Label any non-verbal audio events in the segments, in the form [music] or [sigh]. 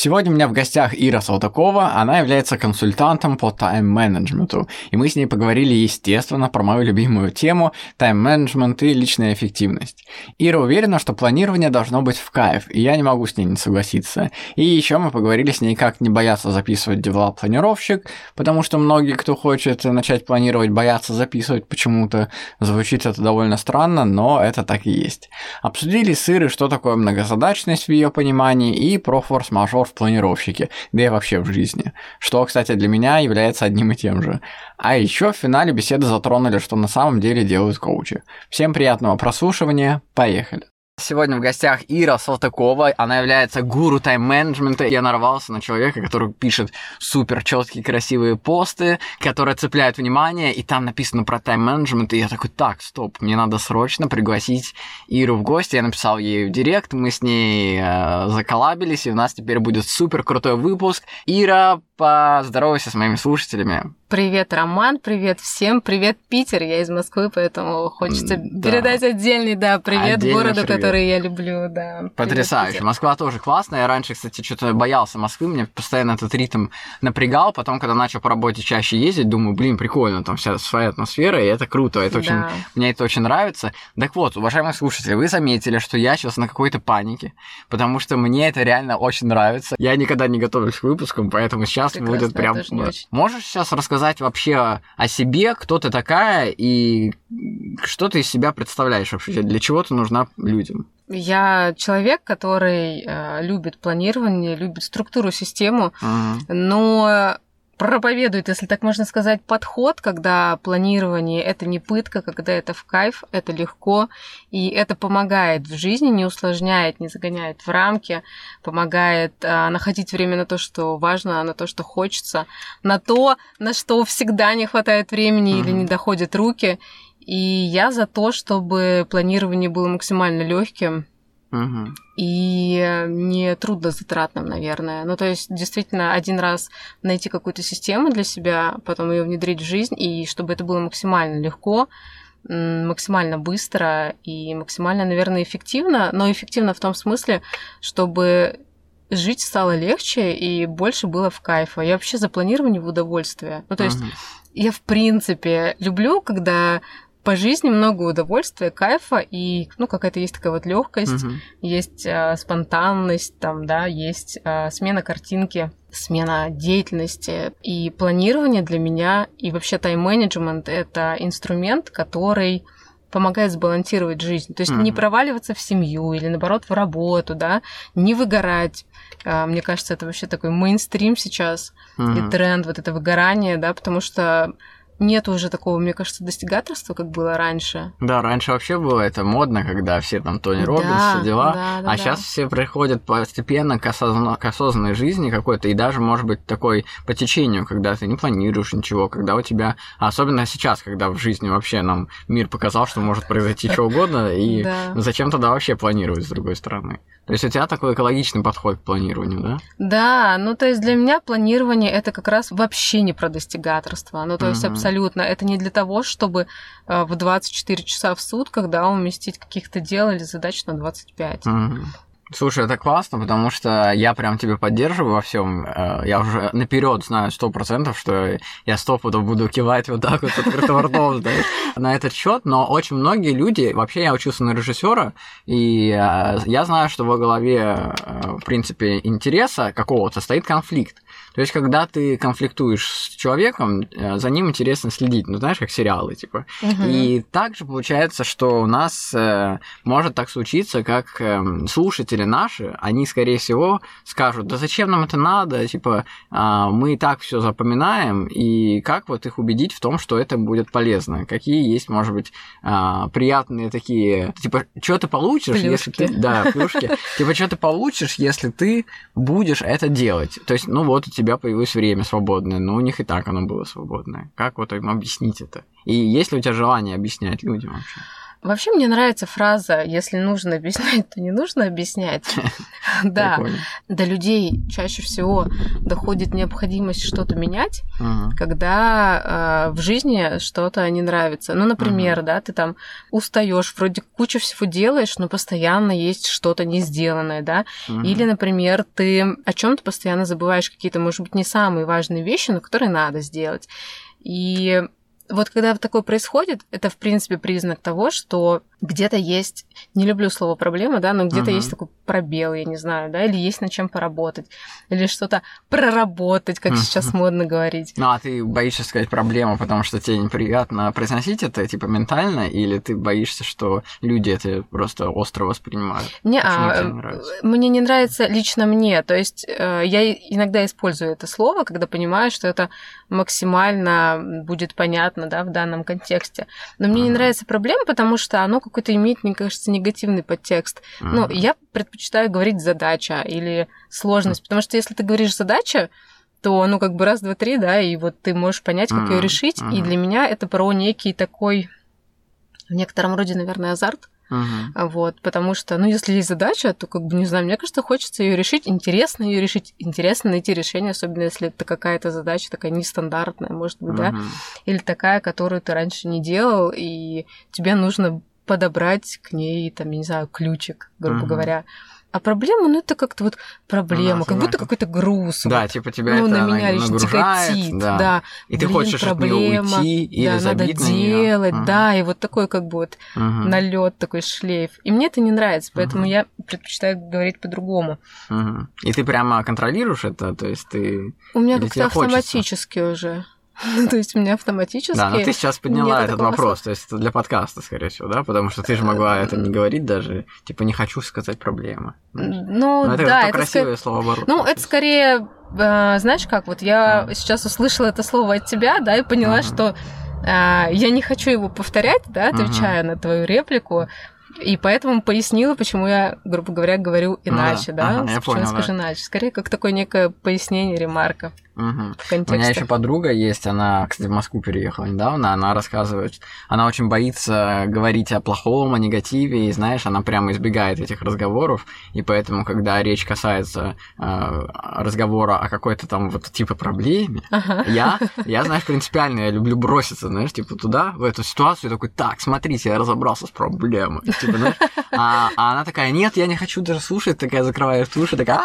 Сегодня у меня в гостях Ира Салтакова, она является консультантом по тайм-менеджменту, и мы с ней поговорили, естественно, про мою любимую тему тайм-менеджмент и личная эффективность. Ира уверена, что планирование должно быть в кайф, и я не могу с ней не согласиться. И еще мы поговорили с ней, как не бояться записывать дела планировщик, потому что многие, кто хочет начать планировать, боятся записывать почему-то. Звучит это довольно странно, но это так и есть. Обсудили с Ирой, что такое многозадачность в ее понимании, и про форс-мажор в планировщике, да и вообще в жизни, что, кстати, для меня является одним и тем же. А еще в финале беседы затронули, что на самом деле делают коучи. Всем приятного прослушивания, поехали! Сегодня в гостях Ира Салтакова. Она является гуру тайм-менеджмента. Я нарвался на человека, который пишет супер четкие, красивые посты, которые цепляют внимание, и там написано про тайм-менеджмент. И я такой, так, стоп, мне надо срочно пригласить Иру в гости. Я написал ей в директ, мы с ней э, заколабились, и у нас теперь будет супер крутой выпуск. Ира, поздоровайся с моими слушателями. Привет, Роман, привет всем, привет, Питер, я из Москвы, поэтому хочется да. передать отдельный, да, привет Отдельно городу, привет. который я люблю, да. Потрясающе, привет, Москва тоже классная, я раньше, кстати, что-то боялся Москвы, мне постоянно этот ритм напрягал, потом, когда начал по работе чаще ездить, думаю, блин, прикольно, там вся своя атмосфера, и это круто, это очень, да. мне это очень нравится. Так вот, уважаемые слушатели, вы заметили, что я сейчас на какой-то панике, потому что мне это реально очень нравится, я никогда не готовлюсь к выпускам, поэтому сейчас Прекрасно, будет прям... Можешь сейчас рассказать рассказать вообще о себе, кто ты такая и что ты из себя представляешь вообще, для чего ты нужна людям? Я человек, который э, любит планирование, любит структуру, систему, uh-huh. но проповедует, если так можно сказать, подход, когда планирование это не пытка, когда это в кайф, это легко, и это помогает в жизни, не усложняет, не загоняет в рамки, помогает а, находить время на то, что важно, на то, что хочется, на то, на что всегда не хватает времени mm-hmm. или не доходят руки. И я за то, чтобы планирование было максимально легким, Угу. И не трудно затратным, наверное. Ну, то есть, действительно, один раз найти какую-то систему для себя, потом ее внедрить в жизнь, и чтобы это было максимально легко, максимально быстро и максимально, наверное, эффективно, но эффективно в том смысле, чтобы жить стало легче и больше было в кайфа. Я вообще за планирование в удовольствие. Ну, то есть, uh я в принципе люблю, когда по жизни много удовольствия, кайфа и ну какая-то есть такая вот легкость, угу. есть э, спонтанность, там да, есть э, смена картинки, смена деятельности и планирование для меня и вообще тайм-менеджмент это инструмент, который помогает сбалансировать жизнь. То есть mm-hmm. не проваливаться в семью или, наоборот, в работу, да, не выгорать. А, мне кажется, это вообще такой мейнстрим сейчас mm-hmm. и тренд, вот это выгорание, да, потому что нет уже такого, мне кажется, достигаторства, как было раньше. Да, раньше вообще было это модно, когда все там Тони Робинс, да, все дела. Да, да, а да. сейчас все приходят постепенно к, осозна... к осознанной жизни какой-то, и даже, может быть, такой по течению, когда ты не планируешь ничего, когда у тебя, особенно сейчас, когда в жизни вообще нам мир показал, что может произойти что угодно, и [laughs] зачем тогда вообще планировать с другой стороны? То есть у тебя такой экологичный подход к планированию, да? Да, ну то есть для меня планирование это как раз вообще не про достигаторство. Ну то uh-huh. есть абсолютно. Это не для того, чтобы э, в 24 часа в сутках, да, уместить каких-то дел или задач на 25. Uh-huh. Слушай, это классно, потому что я прям тебя поддерживаю во всем. Э, я уже наперед знаю сто процентов, что я стопудов буду кивать вот так вот открытым ртом, [laughs] на этот счет. Но очень многие люди, вообще я учился на режиссера, и э, я знаю, что во главе, э, в принципе, интереса какого-то стоит конфликт. То есть, когда ты конфликтуешь с человеком, э, за ним интересно следить, ну, знаешь, как сериалы, типа. Угу. И также получается, что у нас э, может так случиться, как э, слушатели наши, они, скорее всего, скажут, да зачем нам это надо, типа, э, мы и так все запоминаем, и как вот их убедить в том, что это будет полезно? Какие есть, может быть, э, приятные такие, типа, что ты получишь, плюшки. если ты... Да, плюшки. [laughs] Типа, что ты получишь, если ты будешь это делать? То есть, ну, вот у тебя тебя появилось время свободное, но у них и так оно было свободное. Как вот им объяснить это? И есть ли у тебя желание объяснять людям вообще? Вообще мне нравится фраза «если нужно объяснять, то не нужно объяснять». [laughs] [laughs] Да, до людей чаще всего доходит необходимость что-то менять, когда э, в жизни что-то не нравится. Ну, например, да, ты там устаешь, вроде кучу всего делаешь, но постоянно есть что-то не сделанное, да. Или, например, ты о чем-то постоянно забываешь какие-то, может быть, не самые важные вещи, но которые надо сделать. И вот когда такое происходит, это, в принципе, признак того, что где-то есть, не люблю слово проблема, да, но где-то uh-huh. есть такой пробел, я не знаю, да, или есть над чем поработать, или что-то проработать, как uh-huh. сейчас модно говорить. Ну, а ты боишься сказать проблема, потому что тебе неприятно произносить это, типа, ментально, или ты боишься, что люди это просто остро воспринимают? Не, а, не мне не нравится лично мне, то есть э, я иногда использую это слово, когда понимаю, что это максимально будет понятно, да, в данном контексте. Но мне uh-huh. не нравится проблема, потому что оно какой-то имеет, мне кажется, негативный подтекст. Mm-hmm. Ну, я предпочитаю говорить задача или сложность, mm-hmm. потому что если ты говоришь задача, то, ну, как бы раз, два, три, да, и вот ты можешь понять, как mm-hmm. ее решить. Mm-hmm. И для меня это про некий такой, в некотором роде, наверное, азарт. Uh-huh. Вот, потому что, ну, если есть задача, то, как бы, не знаю, мне кажется, хочется ее решить, интересно ее решить, интересно найти решение, особенно если это какая-то задача такая нестандартная, может быть, uh-huh. да, или такая, которую ты раньше не делал, и тебе нужно подобрать к ней, там, я не знаю, ключик, грубо угу. говоря. А проблема, ну это как-то вот проблема, ну, да, как будто какой-то груз. Да, вот, типа тебя ну, это на меня нагружает, тяготит, да. да. И Блин, ты хочешь проблема, от нее уйти или да, надо на делать, нее. да, и вот такой как бы вот угу. налет такой шлейф. И мне это не нравится, поэтому угу. я предпочитаю говорить по-другому. Угу. И ты прямо контролируешь это, то есть ты. У меня как-то автоматически хочется? уже. Ну, то есть у меня автоматически... Да, но ты сейчас подняла этот вопрос, то есть это для подкаста, скорее всего, да? Потому что ты же могла это не говорить даже, типа, не хочу сказать проблема. Ну, но это да. Это красивое слово оборот. Ну, это скорее, э, знаешь как, вот я сейчас услышала это слово от тебя, да, и поняла, что э, я не хочу его повторять, да, отвечая на твою реплику, и поэтому пояснила, почему я, грубо говоря, говорю иначе, да? Ага, я понял, скажу да. иначе. Скорее, как такое некое пояснение, ремарка. Угу. У меня еще подруга есть, она, кстати, в Москву переехала недавно, она рассказывает, она очень боится говорить о плохом, о негативе, и, знаешь, она прямо избегает этих разговоров, и поэтому, когда речь касается э, разговора о какой-то там вот типа проблеме, ага. я, [laughs] я, знаешь, принципиально, я люблю броситься, знаешь, типа туда, в эту ситуацию, такой, так, смотрите, я разобрался с проблемой, типа, знаешь, а, а она такая, нет, я не хочу даже слушать, такая закрывает уши, такая,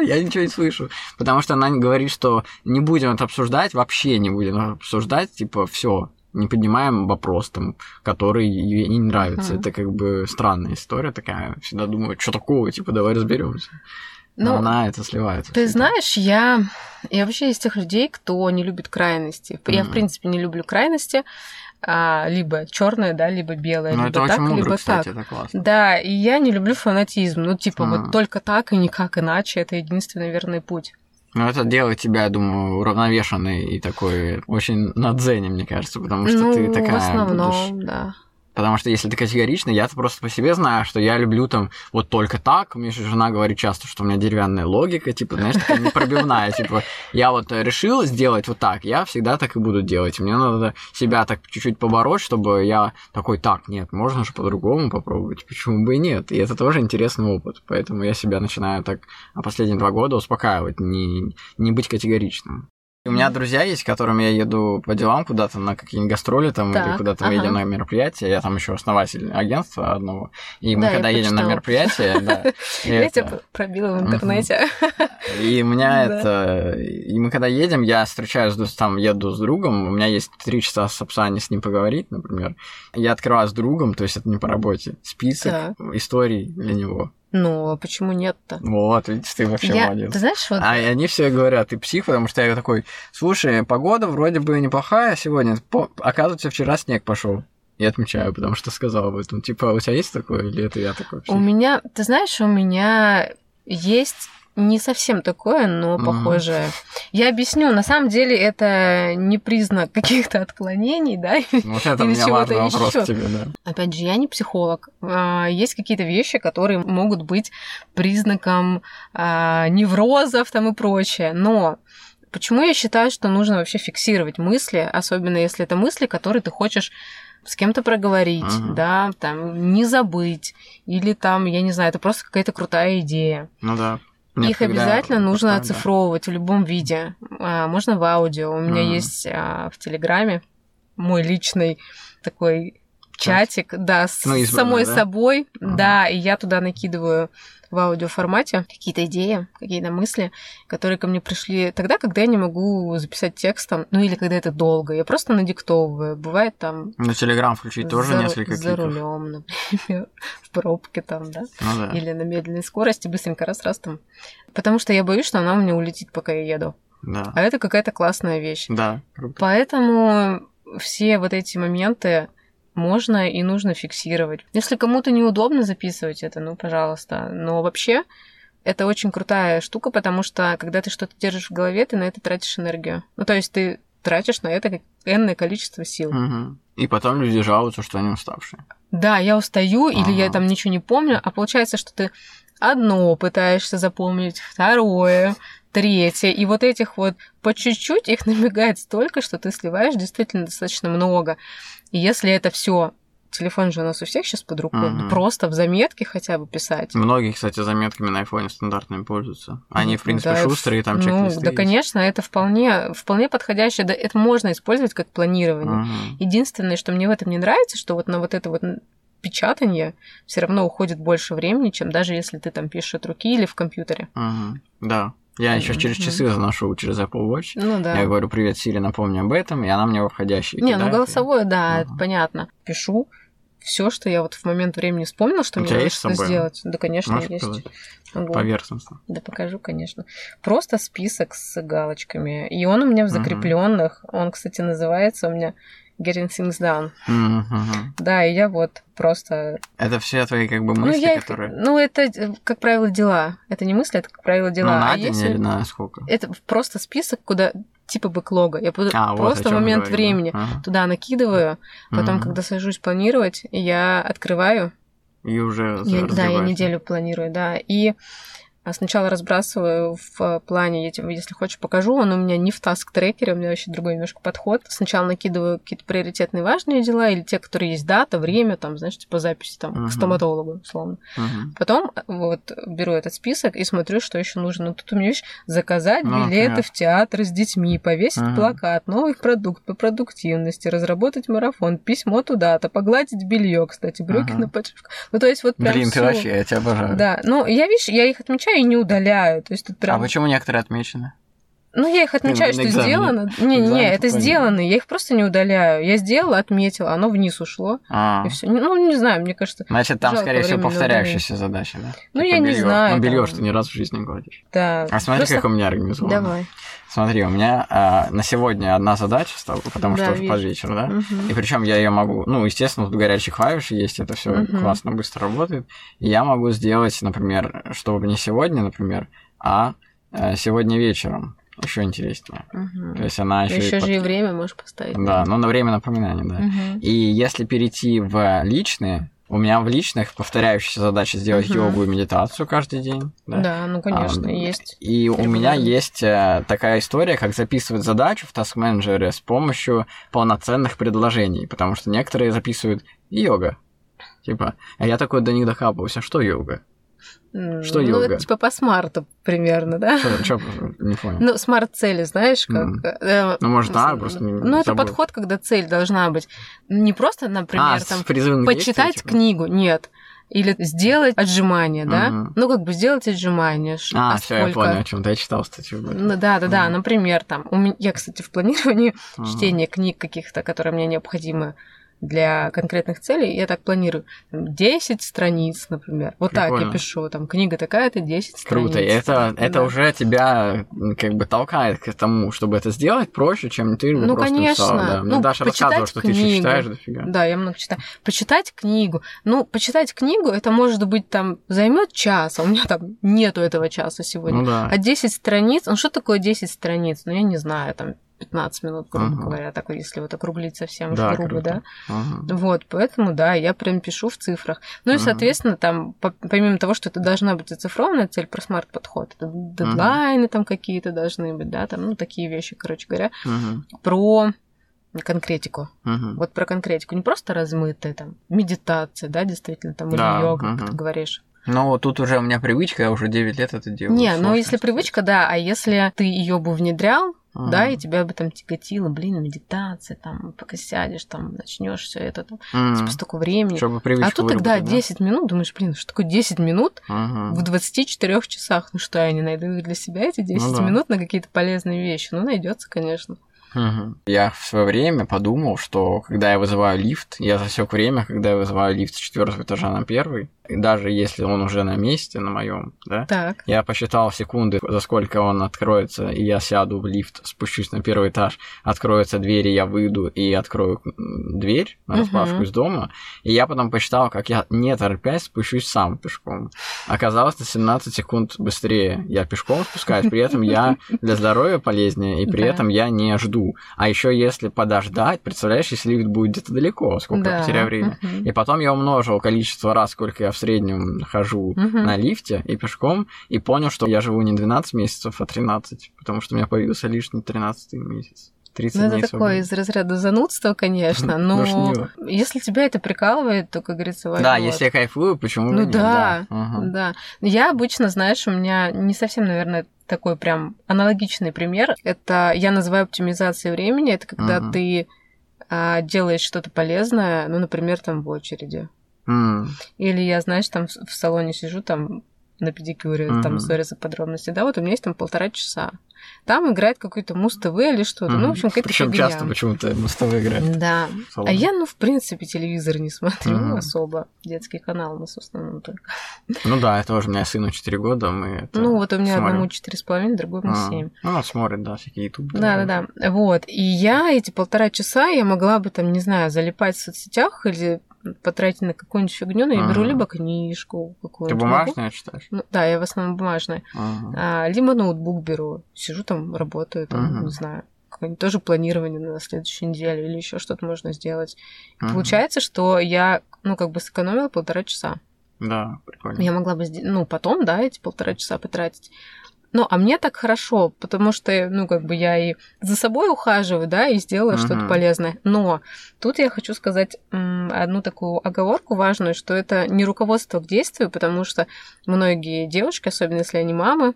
[laughs] я ничего не слышу. Потому что она говорит, что не будем это обсуждать, вообще не будем обсуждать, типа, все, не поднимаем вопрос, там, который ей не нравится. Uh-huh. Это как бы странная история такая. Всегда думаю, что такого, типа, давай разберемся. Но ну, она это сливает. Ты знаешь, я, я вообще из тех людей, кто не любит крайности. Mm-hmm. Я, в принципе, не люблю крайности а, либо черное, да, либо белое, ну, либо это так, очень мудро, либо кстати, так. Это классно. Да, и я не люблю фанатизм. Ну, типа, а. вот только так и никак иначе это единственный верный путь. Ну, это делает тебя, я думаю, уравновешенной и такой очень на дзене, мне кажется, потому что ну, ты такая. В основном, будешь... да. Потому что если ты категорично, я просто по себе знаю, что я люблю там вот только так. Мне же жена говорит часто, что у меня деревянная логика, типа, знаешь, такая непробивная. Типа, я вот решил сделать вот так, я всегда так и буду делать. Мне надо себя так чуть-чуть побороть, чтобы я такой, так, нет, можно же по-другому попробовать, почему бы и нет. И это тоже интересный опыт. Поэтому я себя начинаю так последние два года успокаивать, не, не быть категоричным. У меня друзья есть, которым я еду по делам куда-то на какие-нибудь гастроли там так, или куда-то ага. мы едем на мероприятие. Я там еще основатель агентства одного. И мы да, когда едем на мероприятие, да. [laughs] Я тебя пробила в интернете. И у меня [laughs] это... И мы когда едем, я встречаюсь, там еду с другом, у меня есть три часа с Сапсани с ним поговорить, например. Я открываю с другом, то есть это не по работе, список историй для него. Ну, а почему нет-то? Вот, видишь, ты вообще я, молодец. Ты знаешь, вот... А они все говорят, ты псих, потому что я такой, слушай, погода вроде бы неплохая сегодня, по... оказывается, вчера снег пошел. Я отмечаю, потому что сказал об этом. Типа, у тебя есть такое, или это я такой? Псих? У меня, ты знаешь, у меня есть не совсем такое, но похожее. Mm-hmm. Я объясню, на самом деле это не признак каких-то отклонений, да? Вот это меня важный вопрос к тебе, да. Опять же, я не психолог. А, есть какие-то вещи, которые могут быть признаком а, неврозов там и прочее, но Почему я считаю, что нужно вообще фиксировать мысли, особенно если это мысли, которые ты хочешь с кем-то проговорить, uh-huh. да, там, не забыть, или там, я не знаю, это просто какая-то крутая идея. Ну да. Нет, Их обязательно нужно поставим, оцифровывать да. в любом виде. А, можно в аудио. У меня uh-huh. есть а, в Телеграме мой личный такой чатик, Чат. да, с ну, самой да? собой, uh-huh. да, и я туда накидываю в аудиоформате какие-то идеи, какие-то мысли, которые ко мне пришли тогда, когда я не могу записать текстом, ну или когда это долго. Я просто надиктовываю. Бывает там... На Телеграм включить тоже за, несколько За рулем, например, [laughs] в пробке там, да? Ну, да. Или на медленной скорости быстренько раз-раз там. Потому что я боюсь, что она у меня улетит, пока я еду. Да. А это какая-то классная вещь. Да. Круто. Поэтому все вот эти моменты можно и нужно фиксировать. Если кому-то неудобно записывать это, ну, пожалуйста. Но вообще это очень крутая штука, потому что когда ты что-то держишь в голове, ты на это тратишь энергию. Ну, то есть ты тратишь на это энное количество сил. Угу. И потом люди жалуются, что они уставшие. Да, я устаю, ага. или я там ничего не помню, а получается, что ты одно пытаешься запомнить, второе, третье. И вот этих вот по чуть-чуть их [laughs] набегает столько, что ты сливаешь действительно достаточно много. И если это все телефон же у нас у всех сейчас под рукой, угу. просто в заметке хотя бы писать. Многие, кстати, заметками на айфоне стандартными пользуются. Они, в принципе, да, шустрые, там чек Ну, да, конечно, это вполне, вполне подходящее, да, это можно использовать как планирование. Угу. Единственное, что мне в этом не нравится, что вот на вот это вот печатание все равно уходит больше времени, чем даже если ты там пишешь от руки или в компьютере. Угу. Да. Я еще через часы заношу через Apple Watch. Ну да. Я говорю, привет, Сири, напомни об этом, и она мне во входящий Не, ну голосовое, да, это понятно. Пишу все, что я вот в момент времени вспомнила, что У мне нужно сделать. Да, конечно, Можешь есть. Могу. Поверхностно. Да, покажу, конечно. Просто список с галочками. И он у меня в закрепленных. Он, кстати, называется у меня Getting Things Done. Mm-hmm. Да, и я вот просто... Это все твои как бы мысли, ну, я которые... Ну, это, как правило, дела. Это не мысли, это, как правило, дела. Ну, на а день если... или на сколько? Это просто список, куда типа бэклога. Я а, просто вот момент говорим, времени ага. туда накидываю, потом, mm-hmm. когда сажусь планировать, я открываю. И уже я, Да, я неделю планирую, да. И сначала разбрасываю в плане, если хочешь, покажу. Он у меня не в task tracker е, у меня вообще другой немножко подход. Сначала накидываю какие-то приоритетные важные дела или те, которые есть дата, время, там, знаешь, типа записи там, uh-huh. к стоматологу, условно. Uh-huh. Потом вот беру этот список и смотрю, что еще нужно. Ну, тут у меня видишь, заказать uh-huh. билеты в театр с детьми, повесить uh-huh. плакат, новый продукт по продуктивности, разработать марафон, письмо туда-то, погладить белье, кстати, брюки uh-huh. на подшивку. Ну, то есть вот прям Блин, всю... ты вообще, я тебя обожаю. Да, ну, я, видишь, я их отмечаю и не удаляю. То есть тут прям... А почему некоторые отмечены? Ну, я их отмечаю, что экзамен. сделано. Не, не, это сделано, я их просто не удаляю. Я сделала, отметила, оно вниз ушло. А. И все. Ну, не знаю, мне кажется. Значит, там, скорее всего, повторяющаяся задача, да? Ну, типа я не знаю. Ну, белье, что ни разу в жизни гладишь. Да. А смотри, как у меня организовано. Давай. Смотри, у меня а, на сегодня одна задача стала, потому да, что уже под вечер, да? Угу. И причем я ее могу, ну, естественно, тут горячий клавиш есть, это все угу. классно, быстро работает. И я могу сделать, например, чтобы не сегодня, например, а э, сегодня вечером. Еще интереснее. Угу. То есть она еще. Еще и под... же и время можешь поставить. Да, ну на время напоминания, да. Угу. И если перейти в личные, у меня в личных повторяющаяся задача сделать угу. йогу и медитацию каждый день. Да, да ну конечно, а, есть. И у меня есть э, такая история, как записывать задачу в Task Manager с помощью полноценных предложений, потому что некоторые записывают йога. Типа, а я такой до них докапываюсь, а что йога? Что ну, йога? это типа по смарту примерно, да? Что, не понял. Ну, смарт-цели, знаешь, как... Mm. Э, ну, может, да, просто не Ну, это подход, когда цель должна быть не просто, например, а, там, почитать типа? книгу, нет. Или сделать отжимание, да? Uh-huh. Ну, как бы сделать отжимание. А, а все, я понял, о чем ты. Я читал статью. Ну, да, да, да. Например, там, у меня, я, кстати, в планировании uh-huh. чтения книг каких-то, которые мне необходимы для конкретных целей, я так планирую. 10 страниц, например. Вот Прикольно. так я пишу. Там книга такая-то, 10 страниц. Круто. Это, это уже тебя как бы толкает к тому, чтобы это сделать проще, чем ты ну, просто конечно. Писала, да. Мне ну, Даша рассказывала, что книгу. ты читаешь дофига. Да, я много читаю. Почитать книгу. Ну, почитать книгу, это может быть там займет час, а у меня там нету этого часа сегодня. Ну, да. А 10 страниц, ну что такое 10 страниц? Ну, я не знаю, там 15 минут, грубо uh-huh. говоря, так если вот округлить совсем да, грубо, круто. да. Uh-huh. Вот, поэтому, да, я прям пишу в цифрах. Ну и, соответственно, там, помимо того, что это должна быть оцифрованная цель про смарт-подход, это дедлайны uh-huh. там какие-то должны быть, да, там, ну, такие вещи, короче говоря, uh-huh. про конкретику. Uh-huh. Вот про конкретику. Не просто размытая там медитация, да, действительно, там, да, или йога, uh-huh. как ты говоришь. Ну, тут уже у меня привычка, я уже 9 лет это делаю. Не, ну если привычка, да, а если ты ее бы внедрял, Ага. да, и тебя бы там тяготило, блин, медитация, там, пока сядешь, там, начнешь все это, там, М, типа столько времени. Чтобы привычку А тут тогда да? 10 минут, думаешь, блин, что такое 10 минут Ага. в 24 часах? Ну что, я не найду их для себя, эти 10 Ну да. минут на какие-то полезные вещи? Ну, найдется, конечно. Мгм. Я в свое время подумал, что когда я вызываю лифт, я засек время, когда я вызываю лифт с четвертого этажа на первый, и даже если он уже на месте, на моем, да, Так. я посчитал секунды, за сколько он откроется, и я сяду в лифт, спущусь на первый этаж, откроются двери, я выйду и открою дверь на распашку из дома, и я потом посчитал, как я, не торопясь, спущусь сам пешком. Оказалось, на 17 секунд быстрее я пешком спускаюсь, при этом я для здоровья полезнее, и при этом я не жду. А еще если подождать, представляешь, если лифт будет где-то далеко, сколько я Да. потеряю время. Мгм. И потом я умножил количество раз, сколько я в среднем хожу Мгм. на лифте и пешком, и понял, что я живу не 12 месяцев, а 13, потому что у меня появился лишний 13 месяц. 30 Ну, дней это такое из разряда занудства, конечно, Ну, [laughs] но если тебя это прикалывает, то, как говорится, Да, если я кайфую, почему бы Ну нет? да, Ага. да. Я обычно, знаешь, у меня не совсем, наверное, такой прям аналогичный пример. Это я называю оптимизацией времени. Это когда ты а, делаешь что-то полезное, ну, например, там в очереди. М, Или я, знаешь, там в салоне сижу, там на педикюре, там Мгм. сори за подробности, да, вот у меня есть там полтора часа. Там играет какой-то муз-ТВ или что-то, ну, в общем, какая-то Причем фигня. часто почему-то мостовые играют. Да. в салоне. А я, ну, в принципе, телевизор не смотрю Мгм. особо. Детский канал у нас в основном только. Ну да, это тоже у меня сыну 4 года, мы это Ну, вот у меня смотрим. одному четыре с половиной, другому А, семь. Ну, он смотрит, да, всякие ютуб. Да, да, да. Вот. И я эти полтора часа я могла бы там, не знаю, залипать в соцсетях или потратить на какую-нибудь фигню, но я беру Ага. либо книжку Ты какую-нибудь. могу. бумажные читаешь? Ну, да, я в основном бумажная. Ага. А, либо ноутбук беру. Сижу там, работаю, там, не знаю, какое-нибудь тоже планирование на следующую неделю или еще что-то можно сделать. И Мгм. Получается, что я, ну, как бы сэкономила полтора часа. Да, прикольно. Я могла бы, ну, потом, да, эти полтора часа потратить. Ну, а мне так хорошо, потому что, ну, как бы я и за собой ухаживаю, да, и сделаю что-то Мгм. полезное. Но тут я хочу сказать одну такую оговорку важную, что это не руководство к действию, потому что многие девушки, особенно если они мамы,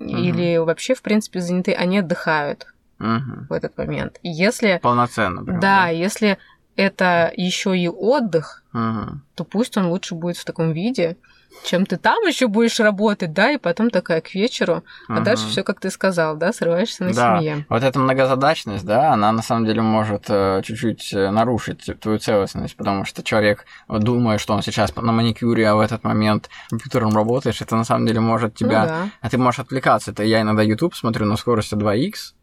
или вообще, в принципе, заняты, они отдыхают Мгм. в этот момент. И если, Полноценно. прям, да, если это еще и отдых, Мгм. то пусть он лучше будет в таком виде, чем ты там еще будешь работать, да, и потом такая к вечеру, а Мгм. дальше все, как ты сказал, да, срываешься на Да. семье. Вот эта многозадачность, да, она на самом деле может э, чуть-чуть э, нарушить твою целостность, потому что человек думает, что он сейчас на маникюре, а в этот момент компьютером работаешь, это на самом деле может тебя... Ну да. А ты можешь отвлекаться. Это я иногда YouTube смотрю на скорости 2х,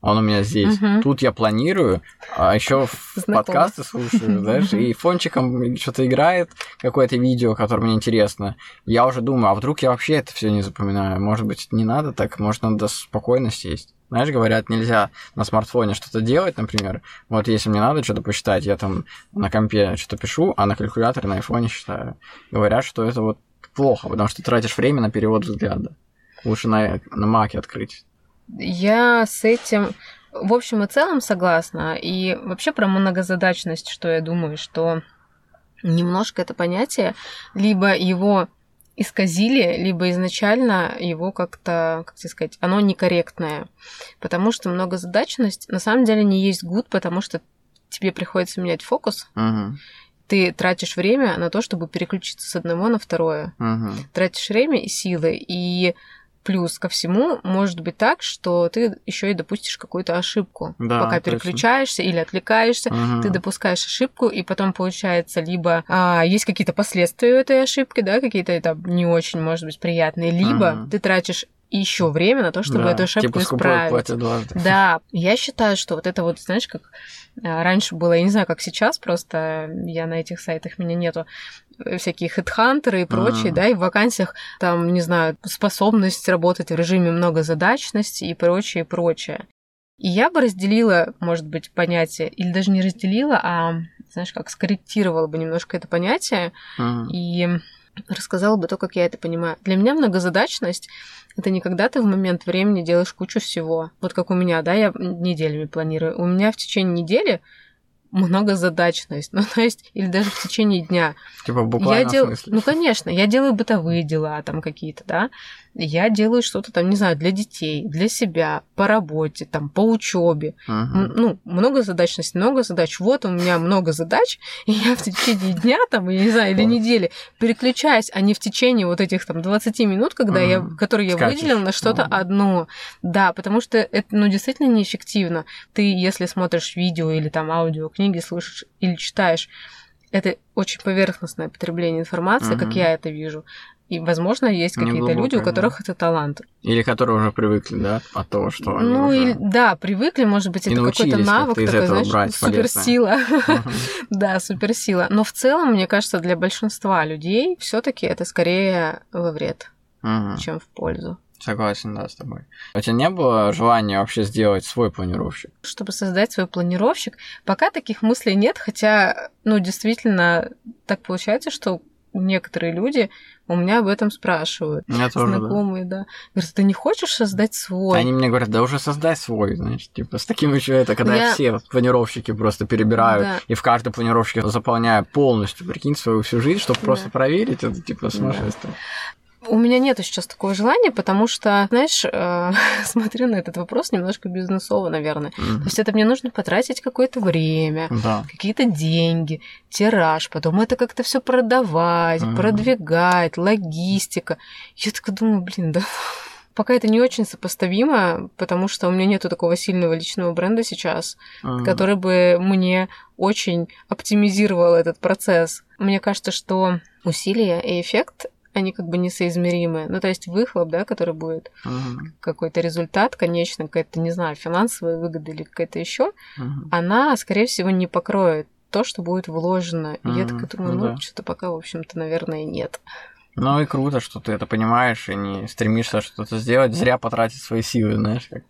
он у меня здесь. Мгм. Тут я планирую, а еще подкасты слушаю, знаешь, и фончиком что-то играет, какое-то видео, которое мне интересно. Я уже думаю, а вдруг я вообще это все не запоминаю? Может быть, не надо так, может, надо спокойно сесть. Знаешь, говорят, нельзя на смартфоне что-то делать, например. Вот если мне надо что-то посчитать, я там на компе что-то пишу, а на калькуляторе на айфоне считаю. Говорят, что это вот плохо, потому что тратишь время на перевод взгляда. Лучше на, на маке открыть. Я с этим, в общем и целом, согласна. И вообще про многозадачность, что я думаю, что немножко это понятие, либо его исказили, либо изначально его как-то, как тебе сказать, оно некорректное. Потому что многозадачность на самом деле не есть гуд, потому что тебе приходится менять фокус, Мгм. ты тратишь время на то, чтобы переключиться с одного на второе. Мгм. Тратишь время и силы, и плюс ко всему может быть так, что ты еще и допустишь какую-то ошибку, Да, пока точно. переключаешься или отвлекаешься. Мгм. Ты допускаешь ошибку, и потом получается либо а, есть какие-то последствия у этой ошибки, да, какие-то там не очень, может быть, приятные, либо Мгм. ты тратишь еще время на то, чтобы Да, эту ошибку типа исправить. дважды. Да, я считаю, что вот это вот, знаешь, как а, раньше было, я не знаю, как сейчас, просто я на этих сайтах, меня нету, всякие хедхантеры и прочие, Мгм. да, и в вакансиях там, не знаю, способность работать в режиме многозадачности и прочее, и прочее. И я бы разделила, может быть, понятие, или даже не разделила, а, знаешь, как скорректировала бы немножко это понятие uh-huh. и рассказала бы то, как я это понимаю. Для меня многозадачность это не когда ты в момент времени делаешь кучу всего. Вот как у меня, да, я неделями планирую. У меня в течение недели многозадачность, [laughs] ну, то есть, или даже в течение дня. Типа буквально я дел... смысле? Ну, конечно, я делаю бытовые дела там какие-то, да, я делаю что-то там, не знаю, для детей, для себя, по работе, там, по учебе. Угу. Ну, много задачность, много задач. Вот у меня много задач, [laughs] и я в течение дня, там, я не знаю, или недели переключаюсь, а не в течение вот этих там 20 минут, когда я, которые я выделила на что-то одно. Да, потому что это, ну, действительно неэффективно. Ты, если смотришь видео или там аудио, книги слышишь или читаешь, это очень поверхностное потребление информации, как я это вижу. И, возможно, есть какие-то люди, у которых это талант. Или которые уже привыкли, да, от того, что они Ну, уже... или, да, привыкли, может быть, И это какой-то навык, из такой, знаешь, брать суперсила. [laughs] Да, суперсила. Но в целом, мне кажется, для большинства людей все таки это скорее во вред, чем в пользу. Согласен, да, с тобой. У тебя не было желания вообще сделать свой планировщик? Чтобы создать свой планировщик, пока таких мыслей нет, хотя, ну, действительно, так получается, что некоторые люди у меня об этом спрашивают. Меня тоже, да. Знакомые, да. Говорят, ты не хочешь создать свой? Они мне говорят, да уже создай свой, знаешь, типа с таким еще это, когда Я- все планировщики просто перебирают, Да. и в каждой планировщике заполняю полностью, прикинь, свою всю жизнь, чтобы Да. просто проверить, это типа сумасшествие. У меня нет сейчас такого желания, потому что, знаешь, э, [laughs] смотрю на этот вопрос немножко бизнесово, наверное. То Мгм. есть это мне нужно потратить какое-то время, Да. какие-то деньги, тираж, потом это как-то все продавать, Мгм. продвигать, логистика. Я так думаю, блин, да. [laughs] Пока это не очень сопоставимо, потому что у меня нету такого сильного личного бренда сейчас, Мгм. который бы мне очень оптимизировал этот процесс. Мне кажется, что усилия и эффект они как бы несоизмеримы. Ну, то есть выхлоп, да, который будет Мгм. какой-то результат, конечно, какая-то, не знаю, финансовая выгода или какая-то еще, Мгм. она, скорее всего, не покроет то, что будет вложено. И я такая думаю, ну ну, да. что-то пока, в общем-то, наверное, нет. Ну и круто, что ты это понимаешь и не стремишься что-то сделать, зря потратить свои силы, знаешь, как,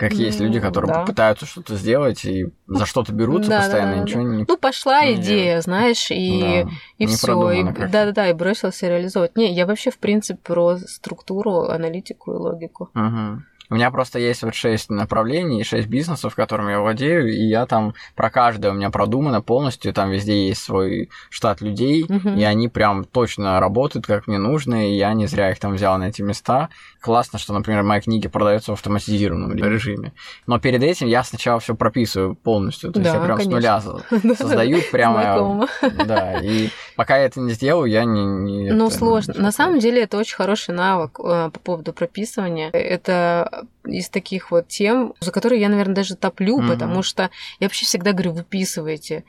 как есть Ну, люди, которые да. пытаются что-то сделать и за что-то берутся Да, постоянно, да, ничего не... Ну, пошла Не идея, знаешь, и, Да, и все. Да-да-да, и бросился реализовывать. Не, я вообще, в принципе, про структуру, аналитику и логику. Мгм. У меня просто есть вот шесть направлений, шесть бизнесов, которыми я владею, и я там про каждое у меня продумано полностью, там везде есть свой штат людей, Мгм. и они прям точно работают, как мне нужно, и я не зря их там взял на эти места. Классно, что, например, мои книги продаются в автоматизированном режиме. Но перед этим я сначала все прописываю полностью, то есть Да, я прям с конечно. нуля за- [laughs] создаю прямо... Да, и пока я это не сделаю, я не... не Ну, это, сложно. На самом деле это очень хороший навык э, по поводу прописывания. Это из таких вот тем, за которые я, наверное, даже топлю, Мгм. потому что я вообще всегда говорю, выписывайте.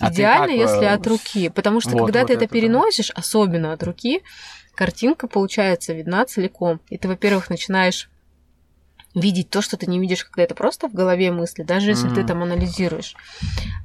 А ты Идеально, как, если э, от руки. Потому что вот, когда вот ты это это да. переносишь, особенно от руки, картинка получается видна целиком. И ты, во-первых, начинаешь видеть то, что ты не видишь, когда это просто в голове мысли, даже если ты Мгм. там анализируешь.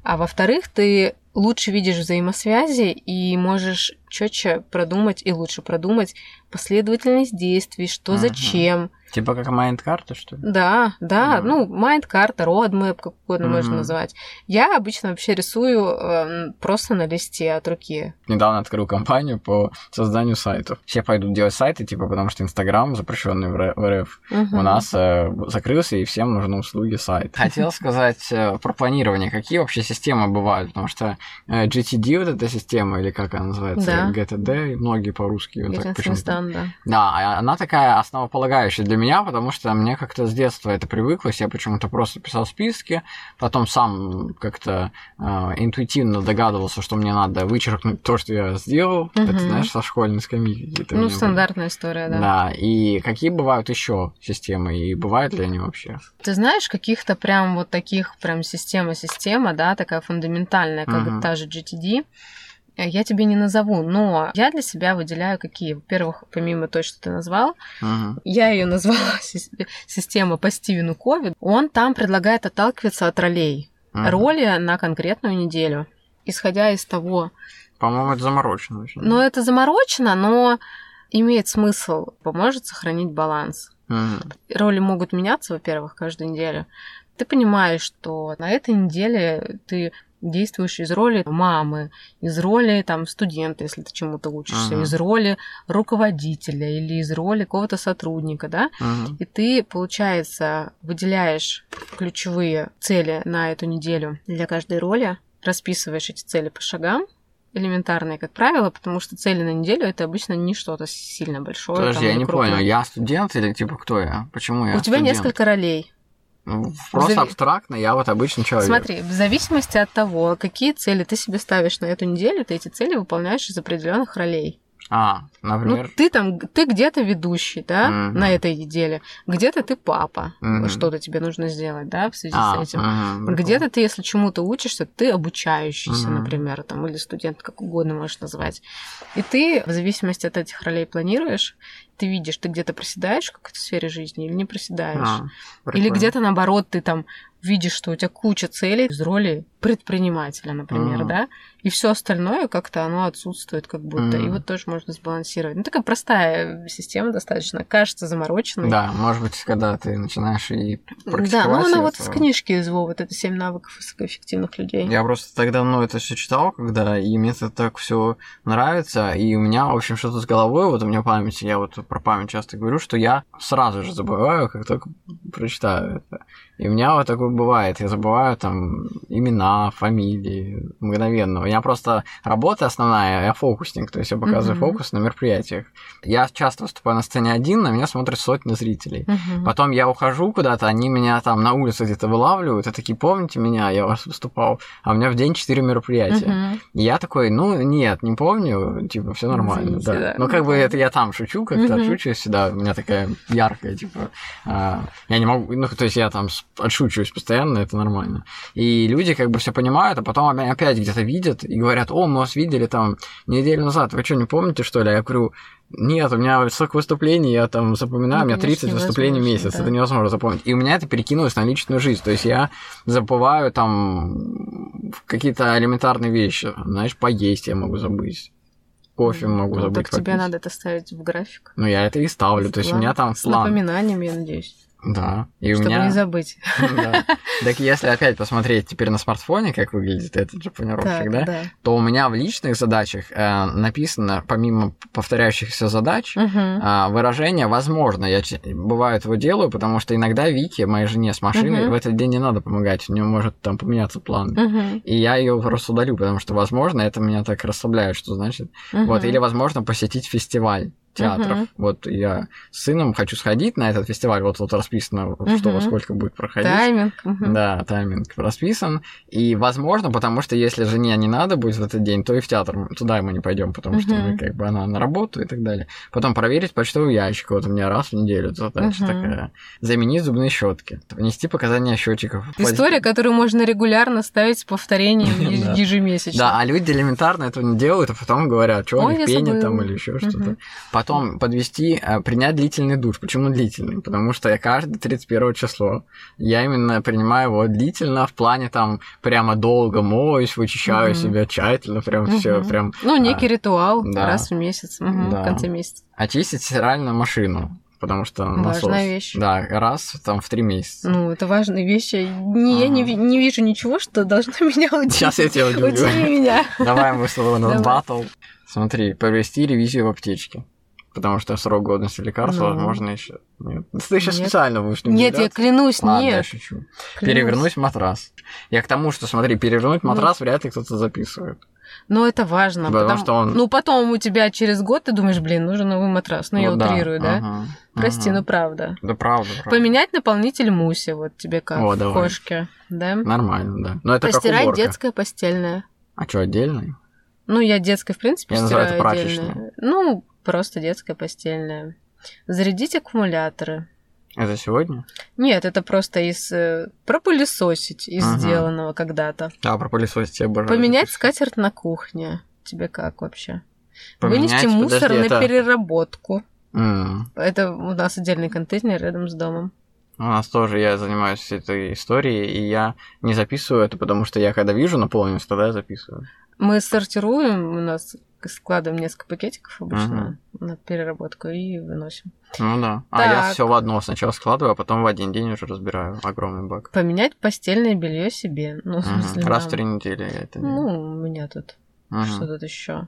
А во-вторых, ты лучше видишь взаимосвязи и можешь четче продумать и лучше продумать последовательность действий, что Мгм. зачем. Типа как mind-карта, что ли? Да, да, Мгм. ну, mind-карта, roadmap, как угодно можно Мгм. называть. Я обычно вообще рисую эм, просто на листе от руки. Недавно открыл компанию по созданию сайтов. Все пойдут делать сайты, типа, потому что Инстаграм, запрещенный в РФ, у Мгм. нас э, закрылся, и всем нужны услуги сайта. Хотел сказать э, про планирование. Какие вообще системы бывают? Потому что э, GTD, вот эта система, или как она называется, Да. GTD, многие по-русски вот так почему-то. Да, а она такая основополагающая для меня, потому что мне как-то с детства это привыклось. Я почему-то просто писал списки, потом сам как-то э, интуитивно догадывался, что мне надо вычеркнуть то, что я сделал. Это, Мгм. знаешь, со школьной скамьи Ну, меня были. стандартная история, да. Да, и какие бывают еще системы, и бывают ли они вообще? Ты знаешь, каких-то прям вот таких прям система-система, да, такая фундаментальная, как Мгм. та же GTD, я тебе не назову, но я для себя выделяю какие. Во-первых, помимо той, что ты назвал, Мгм. я ее назвала [laughs] сис- система по Стивену Кови. Он там предлагает отталкиваться от ролей. Мгм. Роли на конкретную неделю. Исходя из того, По-моему, это заморочено очень. но это заморочено, но имеет смысл, поможет сохранить баланс. Мгм. Роли могут меняться, во-первых, каждую неделю. Ты понимаешь, что на этой неделе ты действуешь из роли мамы, из роли там студента, если ты чему-то учишься, Мгм. из роли руководителя или из роли какого-то сотрудника, да, Мгм. и ты, получается, выделяешь ключевые цели на эту неделю для каждой роли, расписываешь эти цели по шагам, элементарные, как правило, потому что цели на неделю это обычно не что-то сильно большое. Подожди, там, я не крупное. понял, я студент или типа кто я? Почему я У тебя студент? несколько ролей. Ну, Просто Зави- абстрактно, я вот обычный человек. Смотри, в зависимости от того, какие цели ты себе ставишь на эту неделю, ты эти цели выполняешь из определенных ролей. А, Ну, например, ты там, ты где-то ведущий, да, Мгм. на этой неделе, где-то ты папа, Мгм. что-то тебе нужно сделать, да, в связи а, с этим. прикол. Где-то ты, если чему-то учишься, ты обучающийся, Мгм. например, там, или студент, как угодно можешь назвать. И ты, в зависимости от этих ролей, планируешь, ты видишь, ты где-то проседаешь в какой-то сфере жизни или не проседаешь. А, Или где-то наоборот ты там видишь, что у тебя куча целей из роли предпринимателя, например, Мгм. да, и все остальное как-то оно отсутствует как будто. И Мгм. вот тоже можно сбалансировать. Ну, такая простая система достаточно. Кажется замороченной. Да, может быть, когда ты начинаешь и Да, практиковать ну она вот из книжки из Вова, вот это «Семь навыков высокоэффективных людей». Я просто так давно это все читал, когда и мне это так все нравится, и у меня, в общем, что-то с головой, вот у меня память, я вот про память часто говорю, что я сразу же забываю, как только прочитаю это. И у меня вот такое бывает, я забываю там имена, фамилии мгновенно. У меня просто работа основная, я фокусник, то есть я показываю Мгм. фокус на мероприятиях. Я часто выступаю на сцене один, на меня смотрят сотни зрителей. Мгм. Потом я ухожу куда-то, они меня там на улице где-то вылавливают, и такие, помните меня, я у вас выступал, а у меня в день четыре мероприятия. Мгм. И я такой, ну нет, не помню, типа, все нормально, Извините, да. да. Ну как бы это я там шучу, как-то Мгм. отшучиваюсь всегда, у меня такая яркая, типа, а, я не могу, ну то есть я там с- отшучиваюсь постоянно, это нормально. И люди как бы все понимают, а потом опя- опять где-то видят и говорят, о, мы вас видели там неделю назад, вы что, не помните, что ли? Я говорю, нет, у меня столько выступлений, я там запоминаю, Ну, у меня конечно, 30 выступлений в месяц, да. это невозможно запомнить. И у меня это перекинулось на личную жизнь, то есть я забываю там какие-то элементарные вещи, знаешь, поесть я могу забыть, кофе могу Ну, забыть Так тебе попить. надо это ставить в график. Ну, я это и ставлю, то есть у меня там С план. напоминанием, я надеюсь. Да, и у чтобы меня... не забыть. [laughs] Да. Так если опять посмотреть теперь на смартфоне, как выглядит этот же планировщик, Так, да, да. то у меня в личных задачах э, написано, помимо повторяющихся задач, а, выражение «возможно». Я бывает его делаю, потому что иногда Вике, моей жене с машиной, в этот день не надо помогать, у нее может там поменяться план. И я ее просто удалю, потому что, возможно, это меня так расслабляет, что значит. Вот, или, возможно, посетить фестиваль театров. Мгм. Вот я с сыном хочу сходить на этот фестиваль, вот тут расписано, что во сколько будет проходить. Тайминг. мгм. Да, тайминг расписан. И возможно, потому что если жене не надо будет в этот день, то и в театр туда мы не пойдем, потому что Мгм. мы, как бы она на работу и так далее. Потом проверить почтовый ящик. Вот у меня раз в неделю задача Мгм. такая. Заменить зубные щетки. Внести показания счетчиков. История, которую можно регулярно ставить с повторением [laughs] Да. ежемесячно. Да, а люди элементарно этого не делают, а потом говорят, что у них забыла. там или еще что-то. Мгм. Потом подвести, э, принять длительный душ. Почему длительный? Потому что я каждое 31 число, я именно принимаю его длительно, в плане там прямо долго моюсь, вычищаю Мгм. себя тщательно, прям все, Мгм. прям Ну, некий ритуал да. раз в месяц, мгм, Да. в конце месяца. очистить стиральную машину. Потому что насос. Важная вещь. Да, раз там в три месяца. Ну, это важные вещи. Не, Я не, не вижу ничего, что должно [laughs] меня удивить. Сейчас я тебя удивлю. Удиви меня. Давай мы с тобой Давай. батл. Смотри, провести ревизию в аптечке. Потому что срок годности лекарства, Ну. возможно, еще. Нет. Ты сейчас Нет. специально будешь не Нет, я клянусь, Ладно, я нет. шучу. Клянусь. Перевернуть матрас. Я к тому, что, смотри, перевернуть Ну. матрас вряд ли кто-то записывает. Но это важно. Потому потому- что он- Ну, потом у тебя через год ты думаешь, блин, нужен новый матрас. Ну, я Вот утрирую, да? ага, Прости, ага. ну правда. Да правда, правда. Поменять наполнитель муси, вот тебе как О, в давай. кошке, да? Нормально, да. Но это Постирать как уборка. детское постельное. А что, отдельный? Ну, я детское, в принципе, Я стираю это отдельно. Ну, просто детское постельное. Зарядить аккумуляторы. Это сегодня? Нет, это просто из... э, пропылесосить из Ага. сделанного когда-то. Да, про пылесосить я обожаю. Поменять скатерть на кухне. Тебе как вообще? Поменять, Вынести мусор подожди, на это- переработку. М, Это у нас отдельный контейнер рядом с домом. У нас тоже я занимаюсь этой историей, и я не записываю это, потому что я когда вижу наполненность, тогда записываю. Мы сортируем, у нас складываем несколько пакетиков обычно угу. на переработку и выносим. Ну да. Так. А я все в одно сначала складываю, а потом в один день уже разбираю огромный бак. Поменять постельное белье себе. Ну, в смысле, Раз в три недели я это делаю. Ну, у меня тут. Угу. Что тут еще?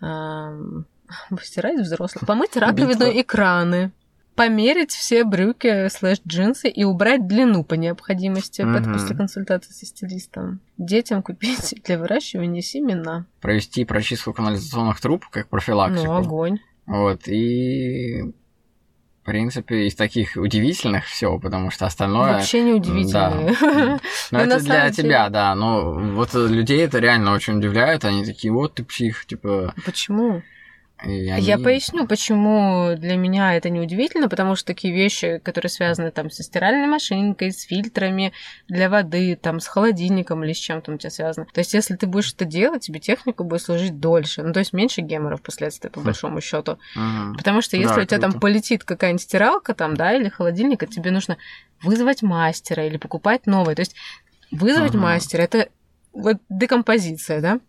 [laughs] Постирать взрослых. Помыть [laughs] раковину и краны померить все брюки слэш джинсы и убрать длину по необходимости. Угу. Это после консультации со стилистом. Детям купить [laughs] для выращивания семена. Провести прочистку канализационных труб, как профилактику. Ну, огонь. Вот, и в принципе, из таких удивительных все, потому что остальное... Вообще не удивительное. Да. [laughs] Но это для тебя, да. Но вот людей это реально очень удивляет. Они такие, вот ты псих, типа... Почему? Они... Я поясню, почему для меня это неудивительно, потому что такие вещи, которые связаны там со стиральной машинкой, с фильтрами для воды, там с холодильником или с чем-то у тебя связано. То есть, если ты будешь это делать, тебе техника будет служить дольше. Ну, то есть меньше геморров впоследствии, по большому счету. Угу. Потому что если да, у тебя круто. там полетит какая-нибудь стиралка там, да, или холодильник, тебе нужно вызвать мастера или покупать новый. То есть вызвать угу. мастера это вот декомпозиция, да?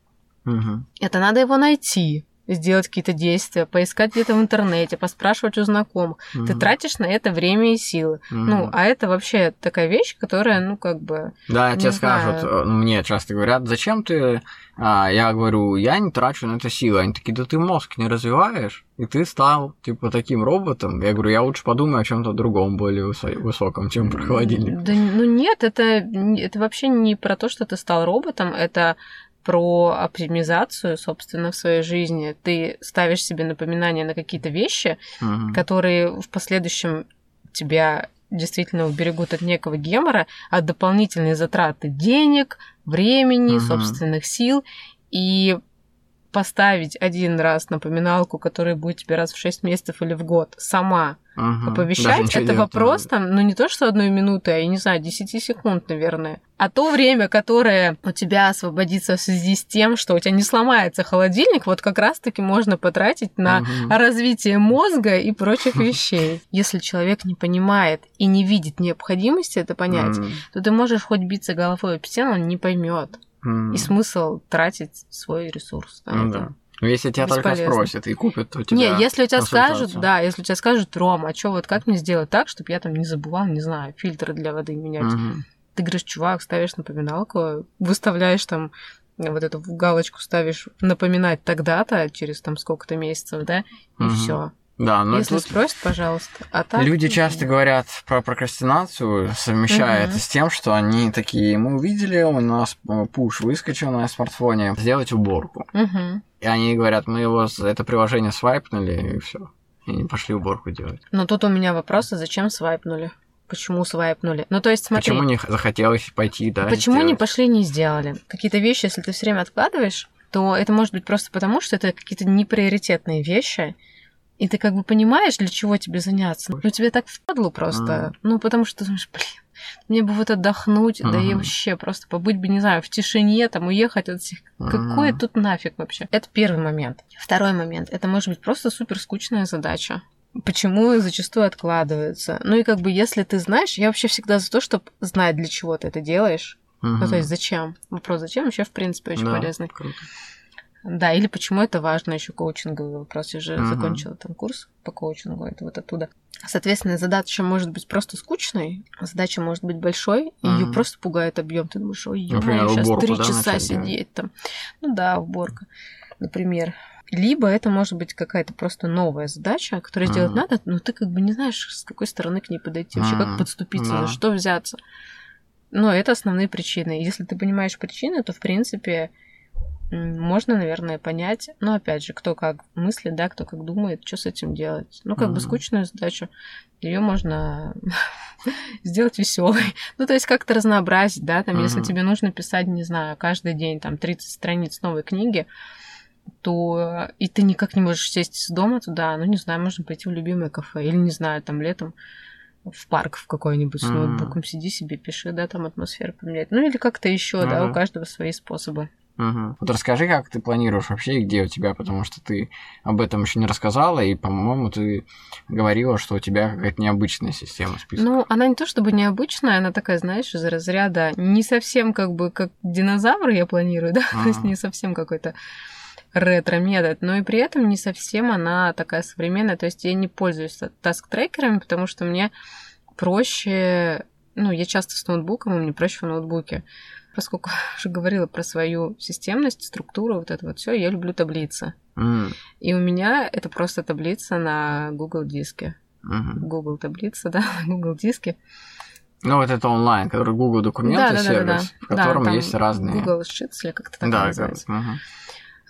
Угу. Это надо его найти сделать какие-то действия, поискать где-то в интернете, поспрашивать у знакомых. Угу. Ты тратишь на это время и силы. Угу. Ну, а это вообще такая вещь, которая, ну, как бы... Да, тебе знаю... скажут, э, мне часто говорят, зачем ты... А, я говорю, я не трачу на это силы. Они такие, да ты мозг не развиваешь, и ты стал, типа, таким роботом. Я говорю, я лучше подумаю о чем то другом, более высоком, чем про холодильник. Да, ну нет, это, это вообще не про то, что ты стал роботом, это про оптимизацию, собственно, в своей жизни. Ты ставишь себе напоминания на какие-то вещи, угу. которые в последующем тебя действительно уберегут от некого гемора, от дополнительной затраты денег, времени, угу. собственных сил. И поставить один раз напоминалку, которая будет тебе раз в 6 месяцев или в год, сама Ага, оповещать, это вопрос там, ну не то, что одной минуты, а, я не знаю, 10 секунд, наверное. А то время, которое у тебя освободится в связи с тем, что у тебя не сломается холодильник, вот как раз-таки можно потратить на ага. развитие мозга и прочих [laughs] вещей. Если человек не понимает и не видит необходимости это понять, то ты можешь хоть биться головой об стену, он не поймет. И смысл тратить свой ресурс. Да, ну, да. Ну, если тебя только спросят и купят, то тебя Не, если у тебя скажут, да, если у тебя скажут, Ром, а что вот как мне сделать так, чтобы я там не забывал, не знаю, фильтры для воды менять. Угу. Ты говоришь, чувак, ставишь напоминалку, выставляешь там вот эту галочку ставишь напоминать тогда-то, через там сколько-то месяцев, да, и угу. все. Да, но Если спросят, пожалуйста. А так... Люди часто говорят про прокрастинацию, совмещая угу. это с тем, что они такие, мы увидели, у нас пуш выскочил на смартфоне, сделать уборку. Угу. И они говорят, мы его, это приложение свайпнули, и все. И не пошли уборку делать. Но тут у меня вопрос, а зачем свайпнули? Почему свайпнули? Ну, то есть, смотри. Почему не захотелось пойти, да? Почему сделать? не пошли, не сделали? Какие-то вещи, если ты все время откладываешь, то это может быть просто потому, что это какие-то неприоритетные вещи, и ты как бы понимаешь, для чего тебе заняться. Ну, тебе так впадло просто. Mm. Ну, потому что ты думаешь, блин, мне бы вот отдохнуть, mm-hmm. да и вообще просто побыть бы, не знаю, в тишине, там, уехать от всех. Mm-hmm. Какое тут нафиг вообще? Это первый момент. Второй момент. Это может быть просто супер скучная задача. Почему зачастую откладываются? Ну и как бы, если ты знаешь, я вообще всегда за то, чтобы знать, для чего ты это делаешь. Mm-hmm. Ну, то есть зачем? Вопрос, зачем вообще, в принципе, очень да, полезный. Круто. Да, или почему это важно, еще коучинговый вопрос. Я же uh-huh. закончила там курс по коучингу, это вот оттуда. Соответственно, задача может быть просто скучной, а задача может быть большой, и ее просто пугает объем. Ты думаешь, ой, ё сейчас три да, часа сидеть там. Ну да, уборка, например. Либо это может быть какая-то просто новая задача, которую сделать надо, но ты как бы не знаешь, с какой стороны к ней подойти, вообще uh-huh. как подступиться, uh-huh. за что взяться. Но это основные причины. Если ты понимаешь причины, то, в принципе, можно, наверное, понять. Но опять же, кто как мыслит, да, кто как думает, что с этим делать. Ну, как mm-hmm. бы скучную задачу, ее можно [laughs] сделать веселой. [laughs] Ну, то есть как-то разнообразить, да, там, mm-hmm. если тебе нужно писать, не знаю, каждый день там 30 страниц новой книги, то и ты никак не можешь сесть с дома туда, ну, не знаю, можно пойти в любимое кафе, или, не знаю, там летом в парк в какой-нибудь с ноутбуком mm-hmm. сиди себе, пиши, да, там атмосферу поменять. Ну, или как-то еще, mm-hmm. да, у каждого свои способы. Угу. Вот расскажи, как ты планируешь вообще и где у тебя, потому что ты об этом еще не рассказала, и, по-моему, ты говорила, что у тебя какая-то необычная система списка. Ну, она не то чтобы необычная, она такая, знаешь, из разряда не совсем как бы как динозавр я планирую, [laughs] да, то есть не совсем какой-то ретро-метод, но и при этом не совсем она такая современная. То есть я не пользуюсь таск-трекерами, потому что мне проще... Ну, я часто с ноутбуком, и мне проще в ноутбуке. Поскольку [laughs] уже говорила про свою системность, структуру, вот это вот все, я люблю таблицы. М, И у меня это просто таблица на Google диске. мгм. Google таблица, [laughs] да, на Google диске. Ну, вот это онлайн, который Google документы, сервис, в котором там есть разные... Google Sheets или как-то так да, называется. мгм.